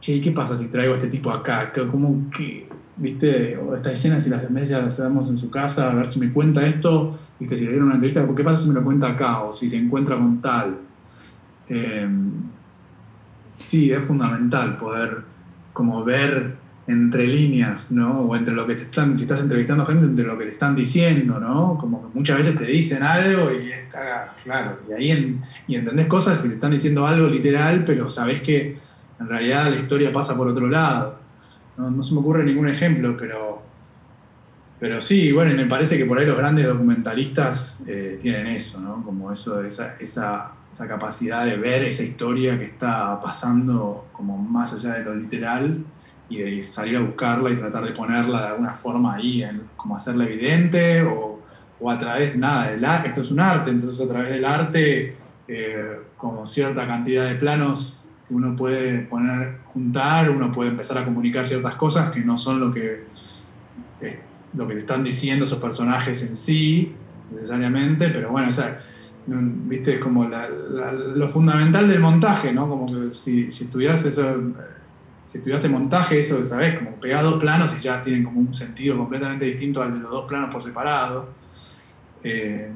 Speaker 1: ¿qué pasa si traigo a este tipo acá? ¿Cómo, qué, ¿viste? O esta escena, si las las hacemos en su casa, a ver si me cuenta esto, ¿viste? Si le dieron una entrevista, ¿qué pasa si me lo cuenta acá? O si se encuentra con tal. Em, sí, es fundamental poder como ver entre líneas, ¿no? O entre lo que te están, si estás entrevistando gente, entre lo que te están diciendo, ¿no? Como que muchas veces te dicen algo y es claro, y ahí y entendés cosas y te están diciendo algo literal, pero sabés que en realidad la historia pasa por otro lado no, se me ocurre ningún ejemplo, pero, pero sí, bueno, y me parece que por ahí los grandes documentalistas eh, tienen eso, ¿no? Como eso, esa, esa, esa, capacidad de ver esa historia que está pasando como más allá de lo literal y salir a buscarla y tratar de ponerla de alguna forma ahí, como hacerla evidente o, a través, nada, del arte, esto es un arte, entonces a través del arte, eh, como cierta cantidad de planos uno puede poner, juntar, uno puede empezar a comunicar ciertas cosas que no son lo que, eh, lo que te están diciendo esos personajes en sí, necesariamente, pero bueno, o sea, viste, como lo fundamental del montaje, ¿no? Como que si, si estudias eso, si estudiaste montaje, eso, ¿sabes? Como pegás dos planos y ya tienen como un sentido completamente distinto al de los dos planos por separado. Eh,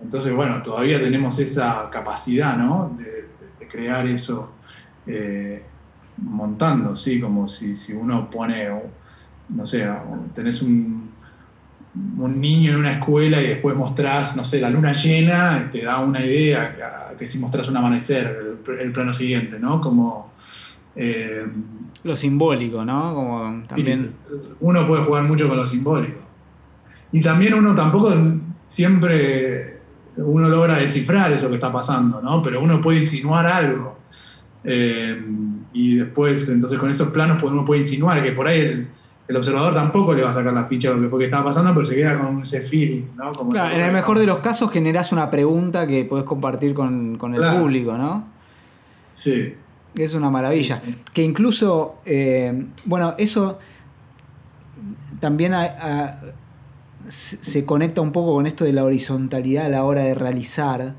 Speaker 1: entonces, bueno, todavía tenemos esa capacidad, ¿no? De, de crear eso eh, montando, ¿sí? Como si, si, uno pone, no sé, tenés un, un, niño en una escuela y después mostrás, no sé, la luna llena, te da una idea que si mostrás un amanecer, el, plano siguiente, ¿no? Como...
Speaker 2: Eh, lo simbólico, ¿no? Como también...
Speaker 1: Uno puede jugar mucho con lo simbólico. Y también uno tampoco siempre uno logra descifrar eso que está pasando, ¿no? Pero uno puede insinuar algo. Eh, y después, entonces con esos planos pues, uno puede insinuar que por ahí el, el, observador tampoco le va a sacar la ficha de lo que fue que estaba pasando, pero se queda con ese feeling, ¿no?
Speaker 2: claro, en el mejor de los casos generás una pregunta que podés compartir con, con el público, ¿no?
Speaker 1: Sí.
Speaker 2: Es una maravilla. Que incluso, eh, bueno, eso también se conecta un poco con esto de la horizontalidad a la hora de realizar,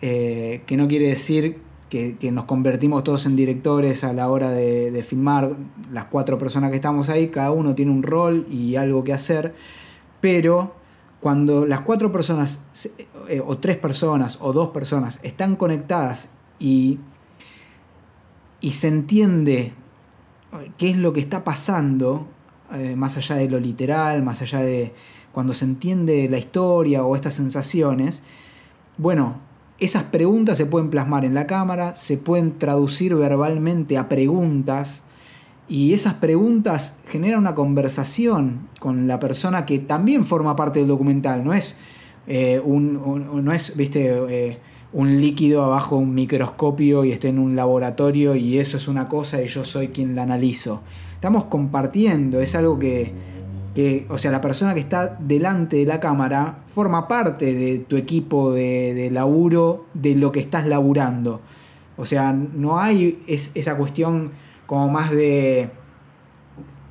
Speaker 2: eh, que no quiere decir que, nos convertimos todos en directores a la hora de, filmar, las cuatro personas que estamos ahí, cada uno tiene un rol y algo que hacer, pero cuando las cuatro personas, eh, o tres personas, o dos personas, están conectadas y, y se entiende qué es lo que está pasando, eh, más allá de lo literal, más allá de cuando se entiende la historia o estas sensaciones, bueno, esas preguntas se pueden plasmar en la cámara, se pueden traducir verbalmente a preguntas y esas preguntas generan una conversación con la persona que también forma parte del documental, no es, eh, un, no es viste, eh, un líquido abajo un microscopio y estoy en un laboratorio y eso es una cosa y yo soy quien la analizo. Estamos compartiendo, es algo que que, o sea, la persona que está delante de la cámara forma parte de tu equipo de, laburo, de lo que estás laburando. O sea, no hay esa cuestión como más de,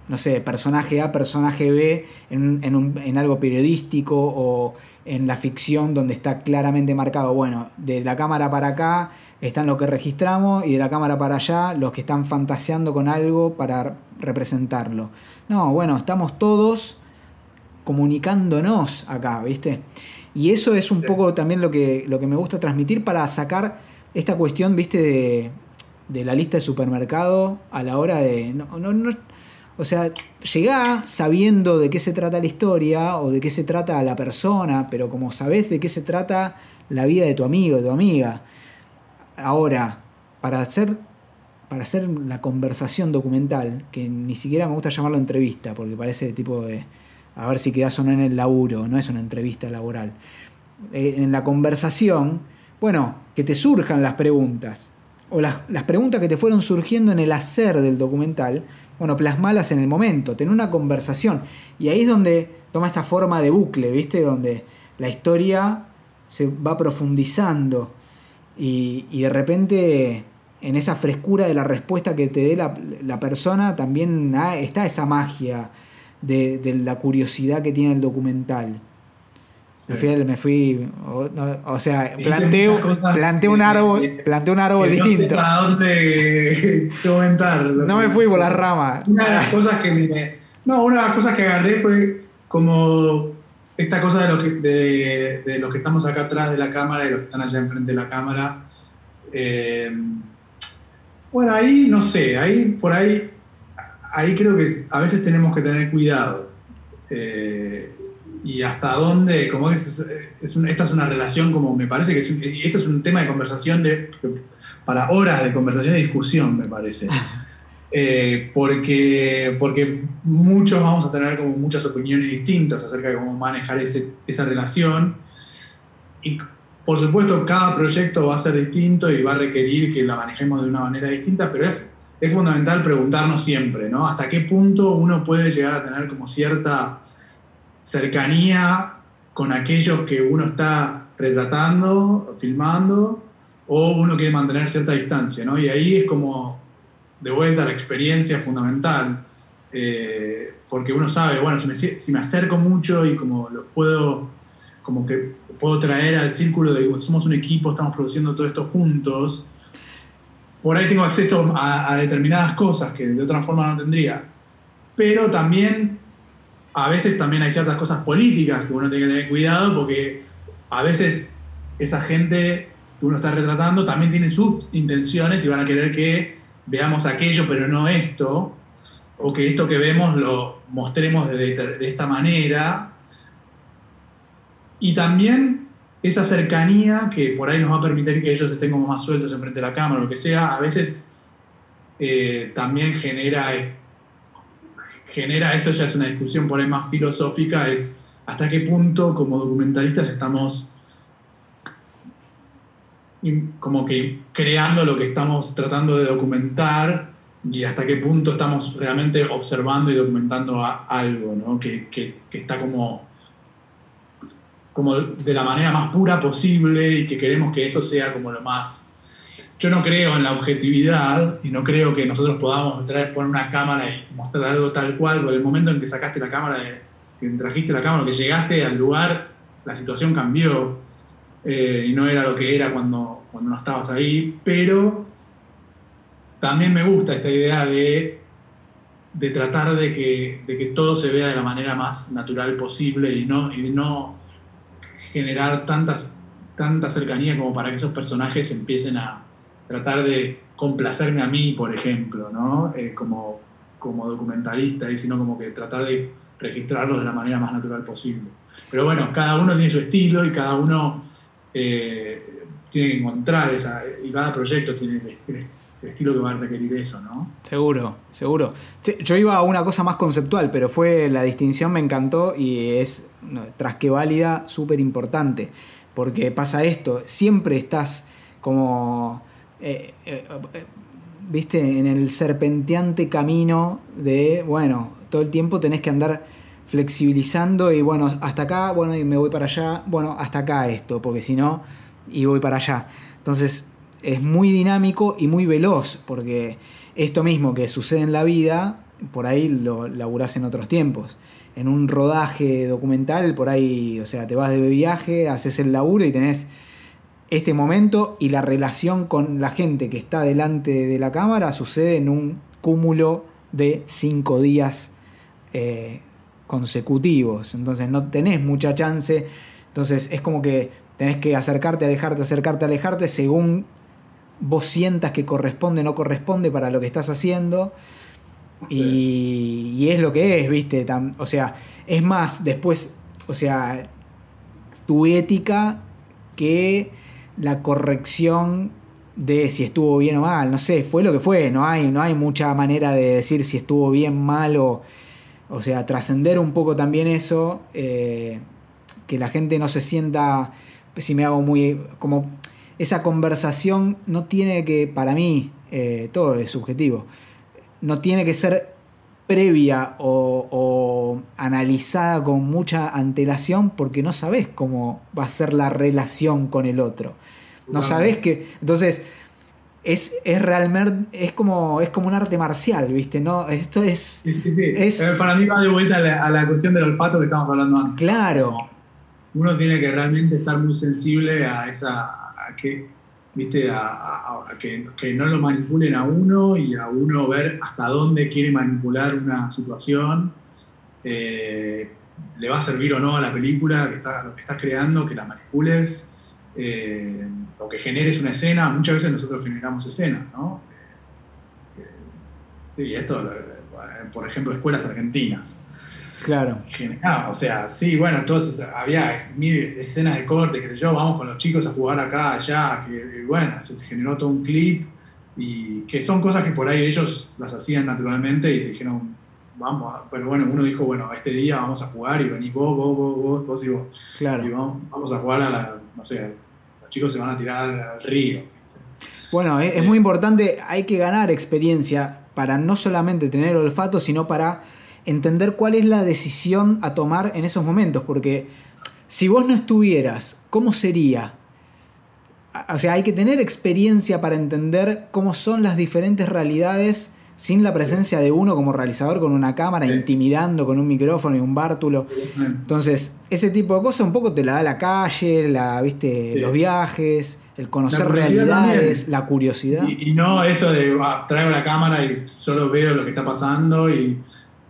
Speaker 2: no sé, personaje A, personaje B en, algo periodístico o en la ficción donde está claramente marcado, bueno, de la cámara para acá están los que registramos y de la cámara para allá los que están fantaseando con algo para representarlo. No, bueno, estamos todos comunicándonos acá, ¿viste? Y eso es un poco también lo que, lo que me gusta transmitir para sacar esta cuestión, ¿viste? De, la lista de supermercado a la hora de... No, no, o sea, llegá sabiendo de qué se trata la historia o de qué se trata la persona, pero como sabés de qué se trata la vida de tu amigo, de tu amiga. Ahora, para hacer para hacer la conversación documental, que ni siquiera me gusta llamarlo entrevista, porque parece tipo de a ver si quedas o no en el laburo, no es una entrevista laboral. Eh, en la conversación, bueno, que te surjan las preguntas, o las, preguntas que te fueron surgiendo en el hacer del documental, bueno, plasmalas en el momento, tener una conversación. Y ahí es donde toma esta forma de bucle, ¿viste? Donde la historia se va profundizando y, y de repente en esa frescura de la respuesta que te dé la, persona, también está esa magia de, la curiosidad que tiene el documental. Al final me fui, o, sea, planteo, un árbol, planteo un árbol distinto.
Speaker 1: No dónde comentar.
Speaker 2: No me fui por las ramas.
Speaker 1: Una de las cosas que me, no, una de las cosas que agarré fue como esta cosa de los que, de, de que estamos acá atrás de la cámara y los que están allá enfrente de la cámara. Eh, bueno, ahí no sé, ahí por ahí, ahí creo que a veces tenemos que tener cuidado. Eh, y hasta dónde, como es, es esta es una relación como me parece que es esto es un tema de conversación de, para horas de conversación y discusión, me parece. Eh, porque, porque muchos vamos a tener como muchas opiniones distintas acerca de cómo manejar ese, esa relación. Y por supuesto, cada proyecto va a ser distinto y va a requerir que la manejemos de una manera distinta, pero es, es fundamental preguntarnos siempre, ¿no? Hasta qué punto uno puede llegar a tener como cierta cercanía con aquellos que uno está retratando, filmando, o uno quiere mantener cierta distancia, ¿no? Y ahí es como, de vuelta, la experiencia fundamental, eh, porque uno sabe, bueno, si me, acerco mucho y como lo puedo como que puedo traer al círculo de somos un equipo, estamos produciendo todo esto juntos, por ahí tengo acceso a, determinadas cosas que de otra forma no tendría. Pero también, a veces también hay ciertas cosas políticas que uno tiene que tener cuidado porque a veces esa gente que uno está retratando también tiene sus intenciones y van a querer que veamos aquello pero no esto, o que esto que vemos lo mostremos de, esta manera, y también esa cercanía que por ahí nos va a permitir que ellos estén como más sueltos enfrente de la cámara lo que sea, a veces eh, también genera, genera, esto ya es una discusión por ahí más filosófica, es hasta qué punto como documentalistas estamos como que creando lo que estamos tratando de documentar y hasta qué punto estamos realmente observando y documentando algo, ¿no? que, que, está como, como de la manera más pura posible y que queremos que eso sea como lo más... Yo no creo en la objetividad y no creo que nosotros podamos traer, poner una cámara y mostrar algo tal cual, porque el momento en que sacaste la cámara, que trajiste la cámara, que llegaste al lugar, la situación cambió eh, y no era lo que era cuando, cuando no estabas ahí, pero también me gusta esta idea de, de tratar de que, de que, todo se vea de la manera más natural posible y no, y no generar tantas, tanta cercanía como para que esos personajes empiecen a tratar de complacerme a mí, por ejemplo, ¿no? Eh, como, como documentalista, y sino como que tratar de registrarlos de la manera más natural posible. Pero bueno, cada uno tiene su estilo y cada uno eh, tiene que encontrar esa, y cada proyecto tiene el, estilo que va a requerir eso, ¿no?
Speaker 2: Seguro, seguro. Yo iba a una cosa más conceptual, pero fue la distinción me encantó y es, tras que válida, súper importante, porque pasa esto, siempre estás como, eh, eh, viste, en el serpenteante camino de, bueno, todo el tiempo tenés que andar flexibilizando y bueno, hasta acá, bueno, y me voy para allá, bueno, hasta acá esto, porque si no, y voy para allá. Entonces es muy dinámico y muy veloz, porque esto mismo que sucede en la vida, por ahí lo laburás en otros tiempos. En un rodaje documental, por ahí, o sea, te vas de viaje, haces el laburo y tenés este momento y la relación con la gente que está delante de la cámara sucede en un cúmulo de cinco días eh, consecutivos, entonces no tenés mucha chance, entonces es como que tenés que acercarte, alejarte, acercarte, alejarte según vos sientas que corresponde o no corresponde para lo que estás haciendo. Y, es lo que es, ¿viste? o sea, es más, después, o sea, tu ética que la corrección de si estuvo bien o mal, no sé, fue lo que fue, no hay, no hay mucha manera de decir si estuvo bien, mal o o sea, trascender un poco también eso, eh, que la gente no se sienta, si me hago muy, como esa conversación no tiene que, para mí, eh, todo es subjetivo, no tiene que ser previa o, analizada con mucha antelación porque no sabes cómo va a ser la relación con el otro. No sabes que. Entonces, es, es realmente, es como, es como un arte marcial, ¿viste? ¿No? Esto es,
Speaker 1: Para mí va de vuelta a la, cuestión del olfato que estamos hablando antes.
Speaker 2: Claro.
Speaker 1: Uno tiene que realmente estar muy sensible a esa, a que, ¿viste? A, que, no lo manipulen a uno y a uno ver hasta dónde quiere manipular una situación. Eh, le va a servir o no a la película que, está, lo que estás creando, que la manipules. Eh, o que generes una escena, muchas veces nosotros generamos escenas, ¿no? Eh, sí, esto, por ejemplo, escuelas argentinas.
Speaker 2: Claro.
Speaker 1: o sea, sí, bueno, entonces había mil escenas de corte, qué sé yo, vamos con los chicos a jugar acá, allá, que bueno, se generó todo un clip y que son cosas que por ahí ellos las hacían naturalmente y dijeron, vamos, pero bueno, uno dijo, bueno, este día vamos a jugar y venís vos, vos, vos, vos, vos y vos.
Speaker 2: Claro.
Speaker 1: Y vamos, vamos a jugar a la, no sé, chicos se van a tirar al río.
Speaker 2: Bueno, es, muy importante, hay que ganar experiencia para no solamente tener olfato, sino para entender cuál es la decisión a tomar en esos momentos, porque si vos no estuvieras, ¿cómo sería? O sea, hay que tener experiencia para entender cómo son las diferentes realidades sin la presencia de uno como realizador con una cámara, intimidando con un micrófono y un bártulo. Entonces, ese tipo de cosas un poco te la da la calle, la, ¿viste? los viajes, el conocer realidades, la curiosidad.
Speaker 1: Y, no eso de ah, traigo la cámara y solo veo lo que está pasando y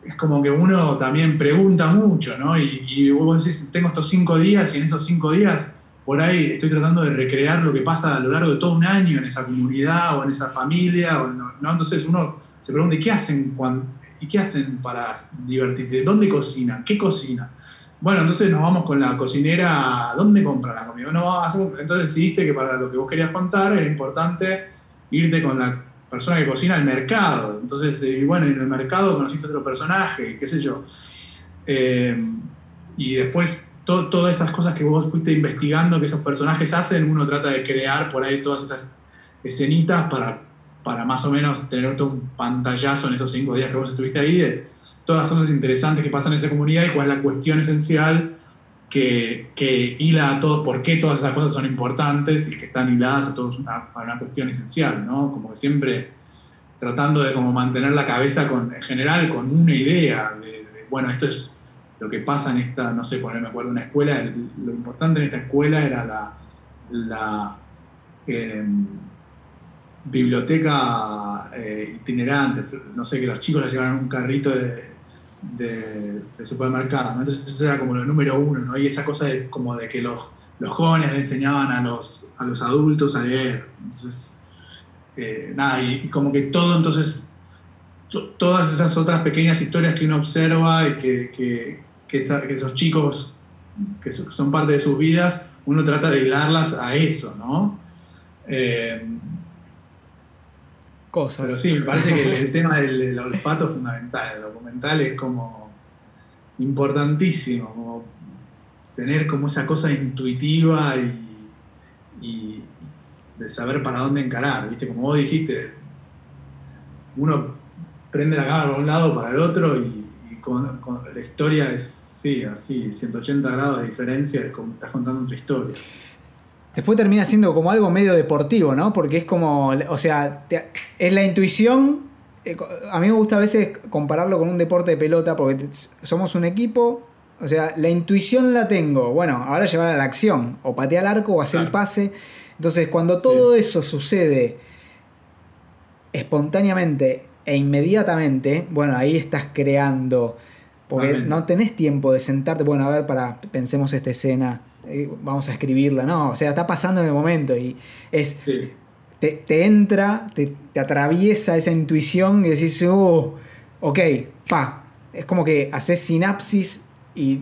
Speaker 1: es como que uno también pregunta mucho, ¿no? Y, y vos decís, tengo estos cinco días y en esos cinco días por ahí estoy tratando de recrear lo que pasa a lo largo de todo un año en esa comunidad o en esa familia, o no, ¿no? entonces uno se pregunta, ¿qué hacen, cuando, ¿y qué hacen para divertirse? ¿Dónde cocinan? ¿Qué cocina? Bueno, entonces nos vamos con la cocinera, ¿dónde compra la comida? No, entonces decidiste que para lo que vos querías contar era importante irte con la persona que cocina al mercado. Entonces, eh, bueno, en el mercado conociste otro personaje, qué sé yo. Eh, y después todas esas cosas que vos fuiste investigando que esos personajes hacen, uno trata de crear por ahí todas esas escenitas para, para más o menos tener un pantallazo en esos cinco días que vos estuviste ahí de todas las cosas interesantes que pasan en esa comunidad y cuál es la cuestión esencial que, que hila a todo, por qué todas esas cosas son importantes y que están hiladas a, todos una, una cuestión esencial, ¿no? Como que siempre tratando de como mantener la cabeza en general con una idea de bueno, esto es lo que pasa en esta, no sé, poner, me acuerdo, una escuela, lo importante en esta escuela era la, em, biblioteca eh, itinerante, no sé, que los chicos la llevaban un carrito de, de, supermercado, entonces eso era como lo número uno, ¿no? Y esa cosa de, como de que los, los jóvenes le enseñaban a los, a los adultos a leer, entonces, eh, nada, y como que todo entonces todas esas otras pequeñas historias que uno observa y que, esos chicos que son parte de sus vidas, uno trata de hilarlas a eso, ¿no? Eh,
Speaker 2: Cosas.
Speaker 1: Pero sí, me parece que el, tema del, olfato es fundamental. El documental es como importantísimo, como tener como esa cosa intuitiva y, de saber para dónde encarar, ¿viste? Como vos dijiste, uno prende la cámara para un lado, para el otro, y, con, la historia es, sí, así, 180 grados de diferencia, es como estás contando otra historia.
Speaker 2: Después termina siendo como algo medio deportivo, ¿no? Porque es como, o sea, es la intuición. Eh, a mí me gusta a veces compararlo con un deporte de pelota, porque somos un equipo, o sea, la intuición la tengo. Bueno, ahora llevar a la acción, o patear al arco, o hacer el pase. Entonces, cuando todo eso sucede espontáneamente e inmediatamente, bueno, ahí estás creando, porque no tenés tiempo de sentarte, bueno, a ver, para, pensemos esta escena, eh, vamos a escribirla, no, o sea, está pasando en el momento y es, te, entra, te, atraviesa esa intuición y decís, uh, ok, pa, es como que haces sinapsis y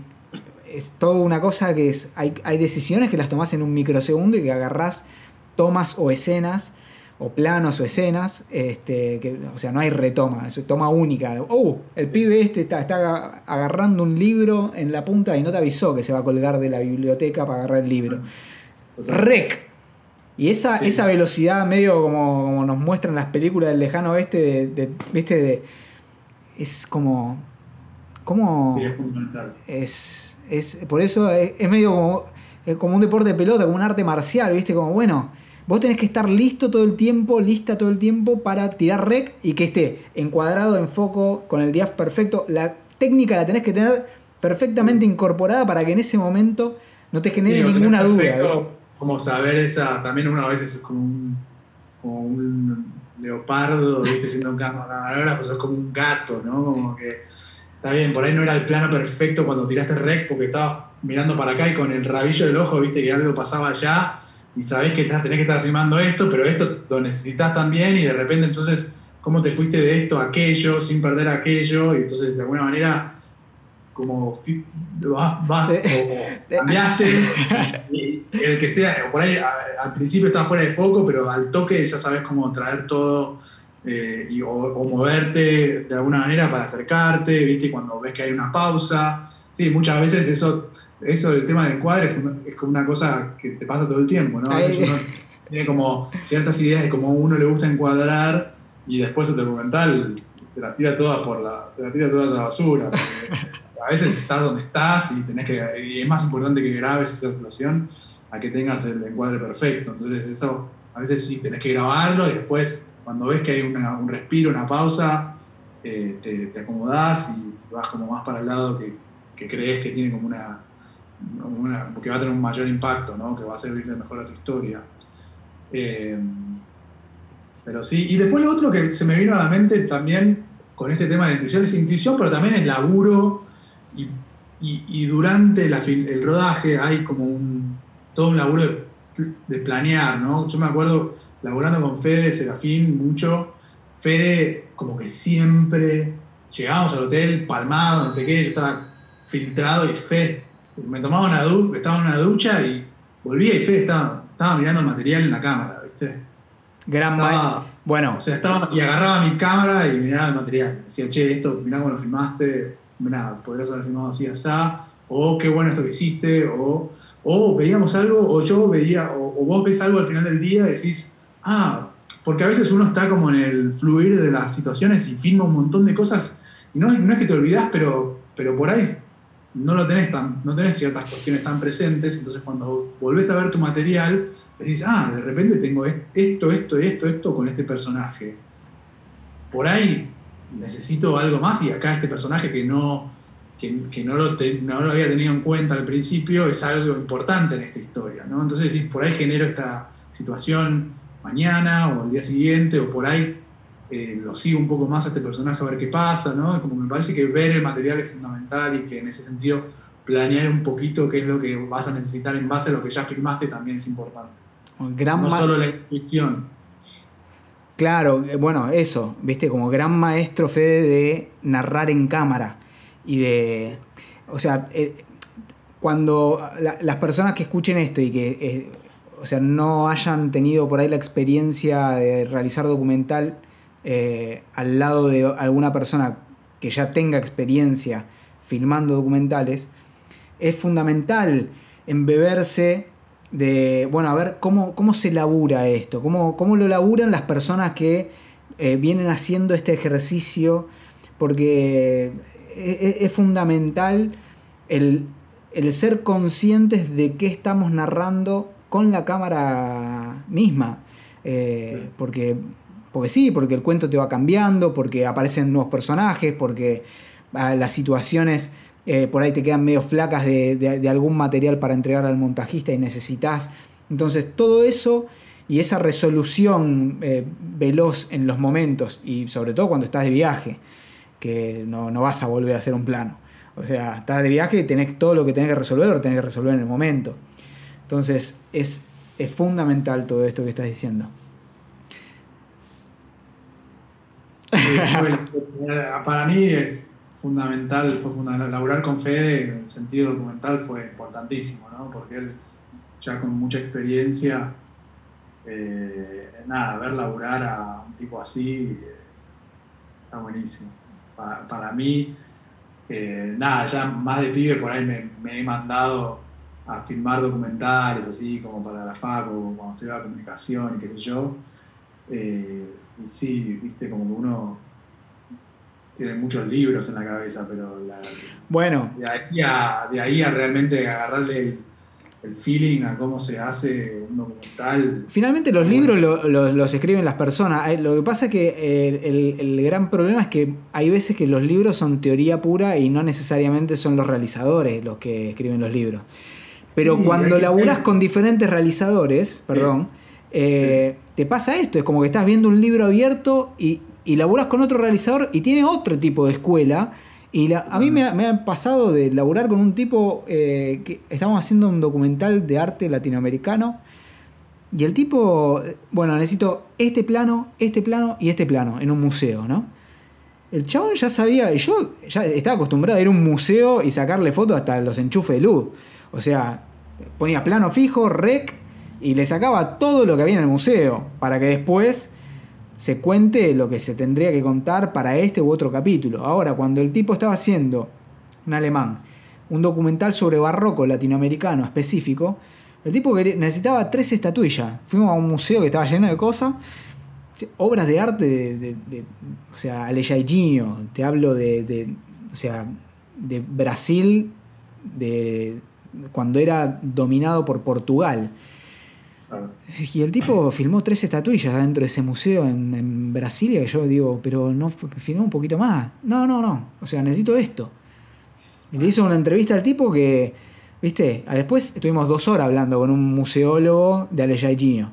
Speaker 2: es toda una cosa que es, hay, hay decisiones que las tomás en un microsegundo y que agarrás tomas o escenas o planos o escenas, este, que, o sea, no hay retoma, es toma única. Oh, el pibe este está, está, agarrando un libro en la punta y no te avisó que se va a colgar de la biblioteca para agarrar el libro. Rec. Y esa, esa velocidad medio como, como, nos muestran las películas del lejano oeste, de, ¿viste? De, es como... como es, es, por eso es, es medio como, como un deporte de pelota, como un arte marcial, ¿viste? Como, bueno Vos tenés que estar listo todo el tiempo, lista todo el tiempo para tirar rec y que esté encuadrado, en foco, con el diaf perfecto. La técnica la tenés que tener perfectamente incorporada para que en ese momento no te genere ninguna duda.
Speaker 1: Como saber esa, también uno a veces es como un, como un leopardo, ¿viste? siendo un camarógrafo, es como un gato, ¿no? Como que está bien, por ahí no era el plano perfecto cuando tiraste rec porque estabas mirando para acá y con el rabillo del ojo, viste que algo pasaba allá y sabés que tenés que estar filmando esto, pero esto lo necesitas también y de repente entonces, ¿cómo te fuiste de esto a aquello sin perder aquello? Y entonces de alguna manera como vas, vas o cambiaste, y el que sea, por ahí al principio estaba fuera de foco, pero al toque ya sabes cómo traer todo eh, y, o, moverte de alguna manera para acercarte, ¿viste? Cuando ves que hay una pausa. Sí, muchas veces eso eso del tema del encuadre es como una cosa que te pasa todo el tiempo, ¿no? uno tiene como ciertas ideas de cómo a uno le gusta encuadrar y después el documental te la tira toda por la, te la tira toda a la basura. A veces estás donde estás y tenés que, y es más importante que grabes esa actuación a que tengas el encuadre perfecto. Entonces eso, a veces sí tenés que grabarlo y después cuando ves que hay un respiro, una pausa, eh, te, te acomodás y vas como más para el lado que, que crees que tiene como una, porque va a tener un mayor impacto, ¿no? que va a servirle mejor a tu historia. Eh, pero sí, y después lo otro que se me vino a la mente también con este tema de la intuición es intuición, pero también es laburo y, y, durante el rodaje hay como un, todo un laburo de, planear, ¿no? Yo me acuerdo laburando con Fede, Serafín, mucho, Fede como que siempre llegábamos al hotel palmado, no sé qué, yo estaba filtrado y Fede me tomaba una ducha, estaba en una ducha y volvía y Fede estaba, estaba mirando el material en la cámara, ¿viste?
Speaker 2: Gran Bueno.
Speaker 1: O sea, estaba, y agarraba mi cámara y miraba el material. Decía, che, esto, mirá cómo lo filmaste, mirá, podrías haber filmado así, así. o qué bueno esto que hiciste, o, o veíamos algo, o yo veía, o, vos ves algo al final del día y decís, ah, porque a veces uno está como en el fluir de las situaciones y filma un montón de cosas, y no, no es que te olvidas, pero, pero por ahí no lo tenés tan, no tenés ciertas cuestiones tan presentes, entonces cuando volvés a ver tu material, decís, ah, de repente tengo esto, esto, esto, esto con este personaje. Por ahí necesito algo más y acá este personaje que no, que, no, lo no, lo había tenido en cuenta al principio es algo importante en esta historia. ¿no? Entonces decís, por ahí genero esta situación mañana o el día siguiente o por ahí eh, lo sigo un poco más a este personaje a ver qué pasa, ¿no? Como me parece que ver el material es fundamental y que en ese sentido planear un poquito qué es lo que vas a necesitar en base a lo que ya firmaste también es importante. no solo la intuición.
Speaker 2: Claro, eh, bueno, eso, viste, como gran maestro Fede de narrar en cámara y de, o sea, eh, cuando las personas que escuchen esto y que, o sea, no hayan tenido por ahí la experiencia de realizar documental, eh, al lado de alguna persona que ya tenga experiencia filmando documentales, es fundamental embeberse de, bueno, a ver cómo, cómo se labura esto, cómo, cómo lo laburan las personas que eh, vienen haciendo este ejercicio, porque es, fundamental el, ser conscientes de qué estamos narrando con la cámara misma. Eh, porque porque sí, porque el cuento te va cambiando, porque aparecen nuevos personajes, porque ah, las situaciones eh, por ahí te quedan medio flacas de, algún material para entregar al montajista y necesitas. Entonces todo eso y esa resolución eh, veloz en los momentos y sobre todo cuando estás de viaje, que no, vas a volver a hacer un plano. O sea, estás de viaje y tenés todo lo que tenés que resolver, lo tenés que resolver en el momento. Entonces es, es fundamental todo esto que estás diciendo.
Speaker 1: para mí es fundamental, fue fundamental. Laburar con Fede en el sentido documental fue importantísimo, ¿no? Porque él, ya con mucha experiencia, eh, nada, ver laburar a un tipo así eh, está buenísimo. Para, mí, eh, nada, ya más de pibe por ahí me, he mandado a filmar documentales así como para la FACO, cuando estudiaba comunicación y qué sé yo y sí, viste, como que uno tiene muchos libros en la cabeza, pero
Speaker 2: bueno.
Speaker 1: de, ahí a, de ahí a realmente agarrarle el, feeling a cómo se hace un documental.
Speaker 2: Finalmente los libros los escriben las personas. Lo que pasa es que el, gran problema es que hay veces que los libros son teoría pura y no necesariamente son los realizadores los que escriben los libros. Pero cuando laburas con diferentes realizadores, perdón, eh, te pasa esto, es como que estás viendo un libro abierto y, y con otro realizador y tiene otro tipo de escuela. Y a mí me ha, pasado de laburar con un tipo eh, que estamos haciendo un documental de arte latinoamericano. Y el tipo, bueno, necesito este plano, este plano y este plano en un museo, ¿no? El chabón ya sabía, y yo ya estaba acostumbrado a ir a un museo y sacarle fotos hasta los enchufes de luz. O sea, ponía plano fijo, rec, y le sacaba todo lo que había en el museo para que después se cuente lo que se tendría que contar para este u otro capítulo. Ahora, cuando el tipo estaba haciendo, un alemán, un documental sobre barroco latinoamericano específico, el tipo necesitaba tres estatuillas. Fuimos a un museo que estaba lleno de cosas, obras de arte de, o sea, Alejainho, te hablo de, o sea, de Brasil, de cuando era dominado por Portugal. Y el tipo filmó tres estatuillas dentro de ese museo en, en Brasilia, y yo digo, pero no filmó un poquito más. No, no, no. O sea, necesito esto. Y le hizo una entrevista al tipo que, viste, después estuvimos dos horas hablando con un museólogo de Alejainho.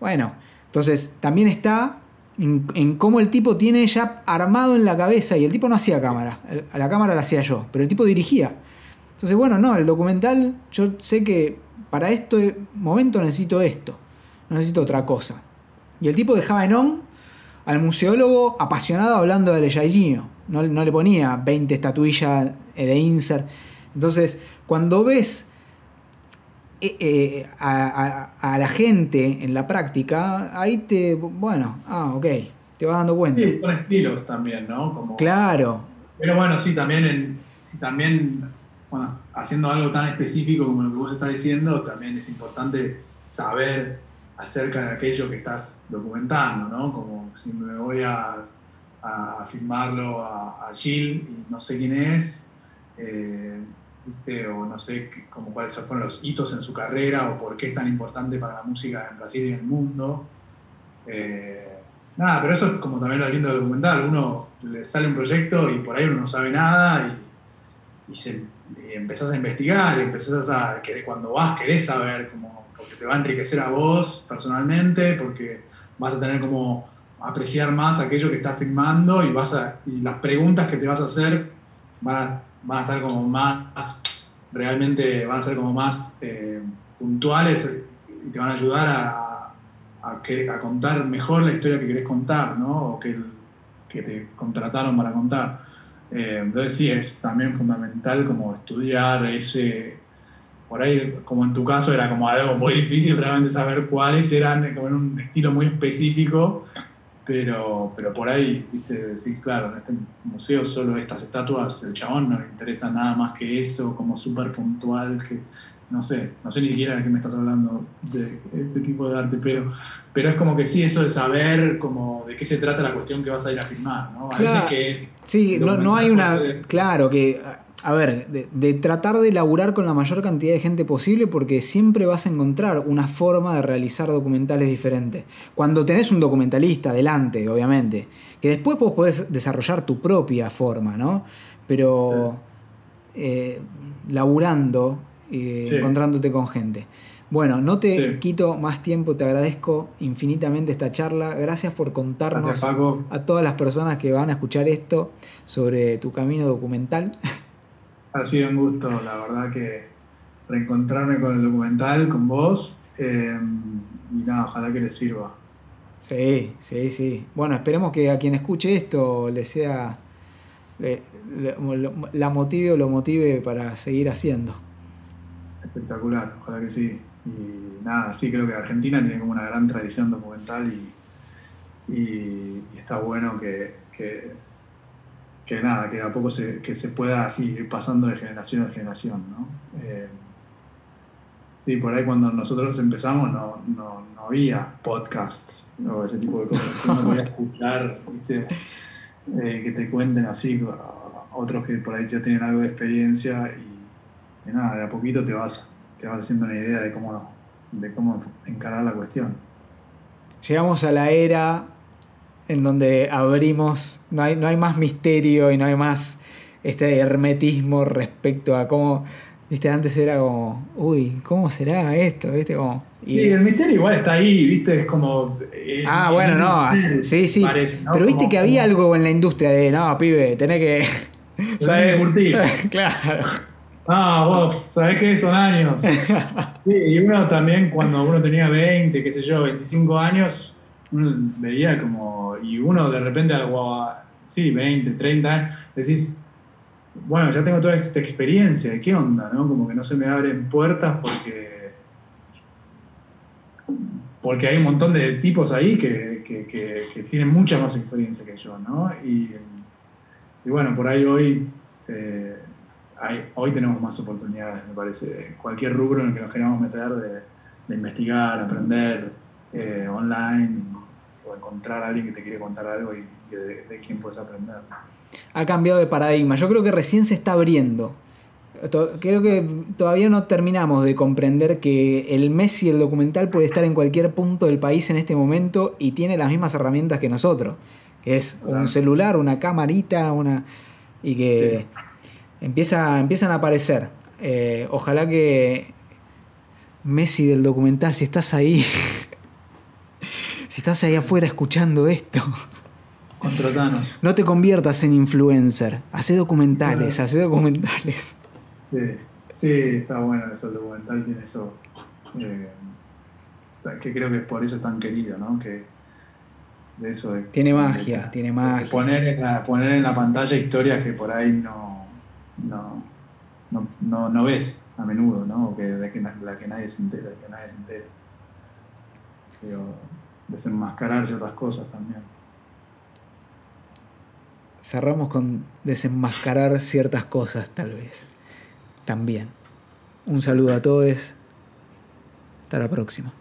Speaker 2: Bueno, entonces también está en, cómo el tipo tiene ya armado en la cabeza, y el tipo no hacía cámara, a la cámara la hacía yo, pero el tipo dirigía. Entonces, bueno, no, el documental, yo sé que para este momento necesito esto, no necesito otra cosa. Y el tipo dejaba en on al museólogo apasionado hablando de Alejainho. No, no le ponía 20 estatuillas de insert. Entonces, cuando ves eh, eh, a, la gente en la práctica, ahí te, bueno, ah, ok, te vas dando cuenta.
Speaker 1: Sí, son estilos también, ¿no?
Speaker 2: claro.
Speaker 1: Pero bueno, sí, también, en, también bueno, haciendo algo tan específico como lo que vos estás diciendo, también es importante saber acerca de aquello que estás documentando, ¿no? Como si me voy a, a filmarlo a, a, Jill y no sé quién es, eh, o no sé como cuáles fueron los hitos en su carrera o por qué es tan importante para la música en Brasil y en el mundo. Eh, nada, pero eso es como también lo lindo del documental. Uno le sale un proyecto y por ahí uno no sabe nada y, y, se, empezás a investigar y empezás a querer, cuando vas querés saber, como, porque te va a enriquecer a vos personalmente, porque vas a tener como apreciar más aquello que estás filmando y, vas a, las preguntas que te vas a hacer van a van a estar como más, realmente van a ser como más eh, puntuales y te van a ayudar a, a, contar mejor la historia que querés contar, ¿no? O que, que te contrataron para contar. Eh, entonces sí, es también fundamental como estudiar ese, por ahí, como en tu caso, era como algo muy difícil realmente saber cuáles eran, como en un estilo muy específico, pero, pero por ahí, viste, sí, claro, en este museo solo estas estatuas, el chabón no le interesa nada más que eso, como súper puntual, que no sé, no sé ni siquiera de qué me estás hablando de este tipo de arte, pero, pero es como que sí, eso de saber como de qué se trata la cuestión que vas a ir a filmar, ¿no? A veces que es...
Speaker 2: Sí, no, no hay una... Claro, que a ver, de, tratar de laburar con la mayor cantidad de gente posible porque siempre vas a encontrar una forma de realizar documentales diferentes. Cuando tenés un documentalista delante, obviamente, que después vos podés desarrollar tu propia forma, ¿no? Pero eh, laburando, eh, encontrándote con gente. Bueno, no te quito más tiempo, te agradezco infinitamente esta charla. Gracias por contarnos a todas las personas que van a escuchar esto sobre tu camino documental.
Speaker 1: Ha sido un gusto, la verdad que reencontrarme con el documental, con vos. Eh, y nada, ojalá que les sirva.
Speaker 2: Sí, sí, sí. Bueno, esperemos que a quien escuche esto le sea. la motive o lo motive para seguir haciendo.
Speaker 1: Espectacular, ojalá que sí. Y nada, sí, creo que Argentina tiene como una gran tradición documental y, y, está bueno que que nada, que a poco se, que se pueda así ir pasando de generación a generación, ¿no? Eh, sí, por ahí cuando nosotros empezamos no, no, no, había podcasts o ese tipo de cosas. Uno podía escuchar, ¿viste? Eh, que te cuenten así, otros que por ahí ya tienen algo de experiencia y, nada, de a poquito te vas, te vas haciendo una idea de cómo, de cómo encarar la cuestión.
Speaker 2: Llegamos a la era en donde abrimos, no hay, no hay más misterio y no hay más este hermetismo respecto a cómo, viste, antes era como, uy, ¿cómo será esto? ¿Viste? Como,
Speaker 1: y... Sí, el misterio igual está ahí, viste, es como...
Speaker 2: Eh, ah, bueno, no, sí, sí. Pero viste que había algo en la industria de, no, pibe, tenés que...
Speaker 1: ¿Sabes? claro. Ah, vos, sabés que son años. Sí, y uno también cuando uno tenía 20, qué sé yo, 25 años, uno veía como, y uno de repente algo, sí, 20, 30 años, decís, bueno, ya tengo toda esta experiencia, ¿qué onda? No? Como que no se me abren puertas porque, porque hay un montón de tipos ahí que, que, que, tienen mucha más experiencia que yo, ¿no? Y, y bueno, por ahí hoy, eh, hoy tenemos más oportunidades, me parece, cualquier rubro en el que nos queramos meter de, de investigar, aprender eh, online o encontrar a alguien que te quiere contar algo y, de, de, quién puedes aprender.
Speaker 2: Ha cambiado de paradigma. Yo creo que recién se está abriendo. Creo que todavía no terminamos de comprender que el Messi el documental puede estar en cualquier punto del país en este momento y tiene las mismas herramientas que nosotros, que es un celular, una camarita, una y que empieza, empiezan a aparecer. Eh, ojalá que Messi del documental, si estás ahí, si estás ahí afuera escuchando esto,
Speaker 1: contratanos.
Speaker 2: No te conviertas en influencer. Hace documentales, hace documentales.
Speaker 1: Sí, sí, está bueno eso, el documental tiene eso. Eh, que creo que es por eso es tan querido, ¿no? Que de eso
Speaker 2: tiene magia, tiene magia.
Speaker 1: poner, poner en la pantalla historias que por ahí no, no, no, no, ves a menudo, ¿no? que, de que, la que nadie se entera, que nadie se entera desenmascarar ciertas cosas también.
Speaker 2: Cerramos con desenmascarar ciertas cosas, tal vez. también. Un saludo a todos. Hasta la próxima.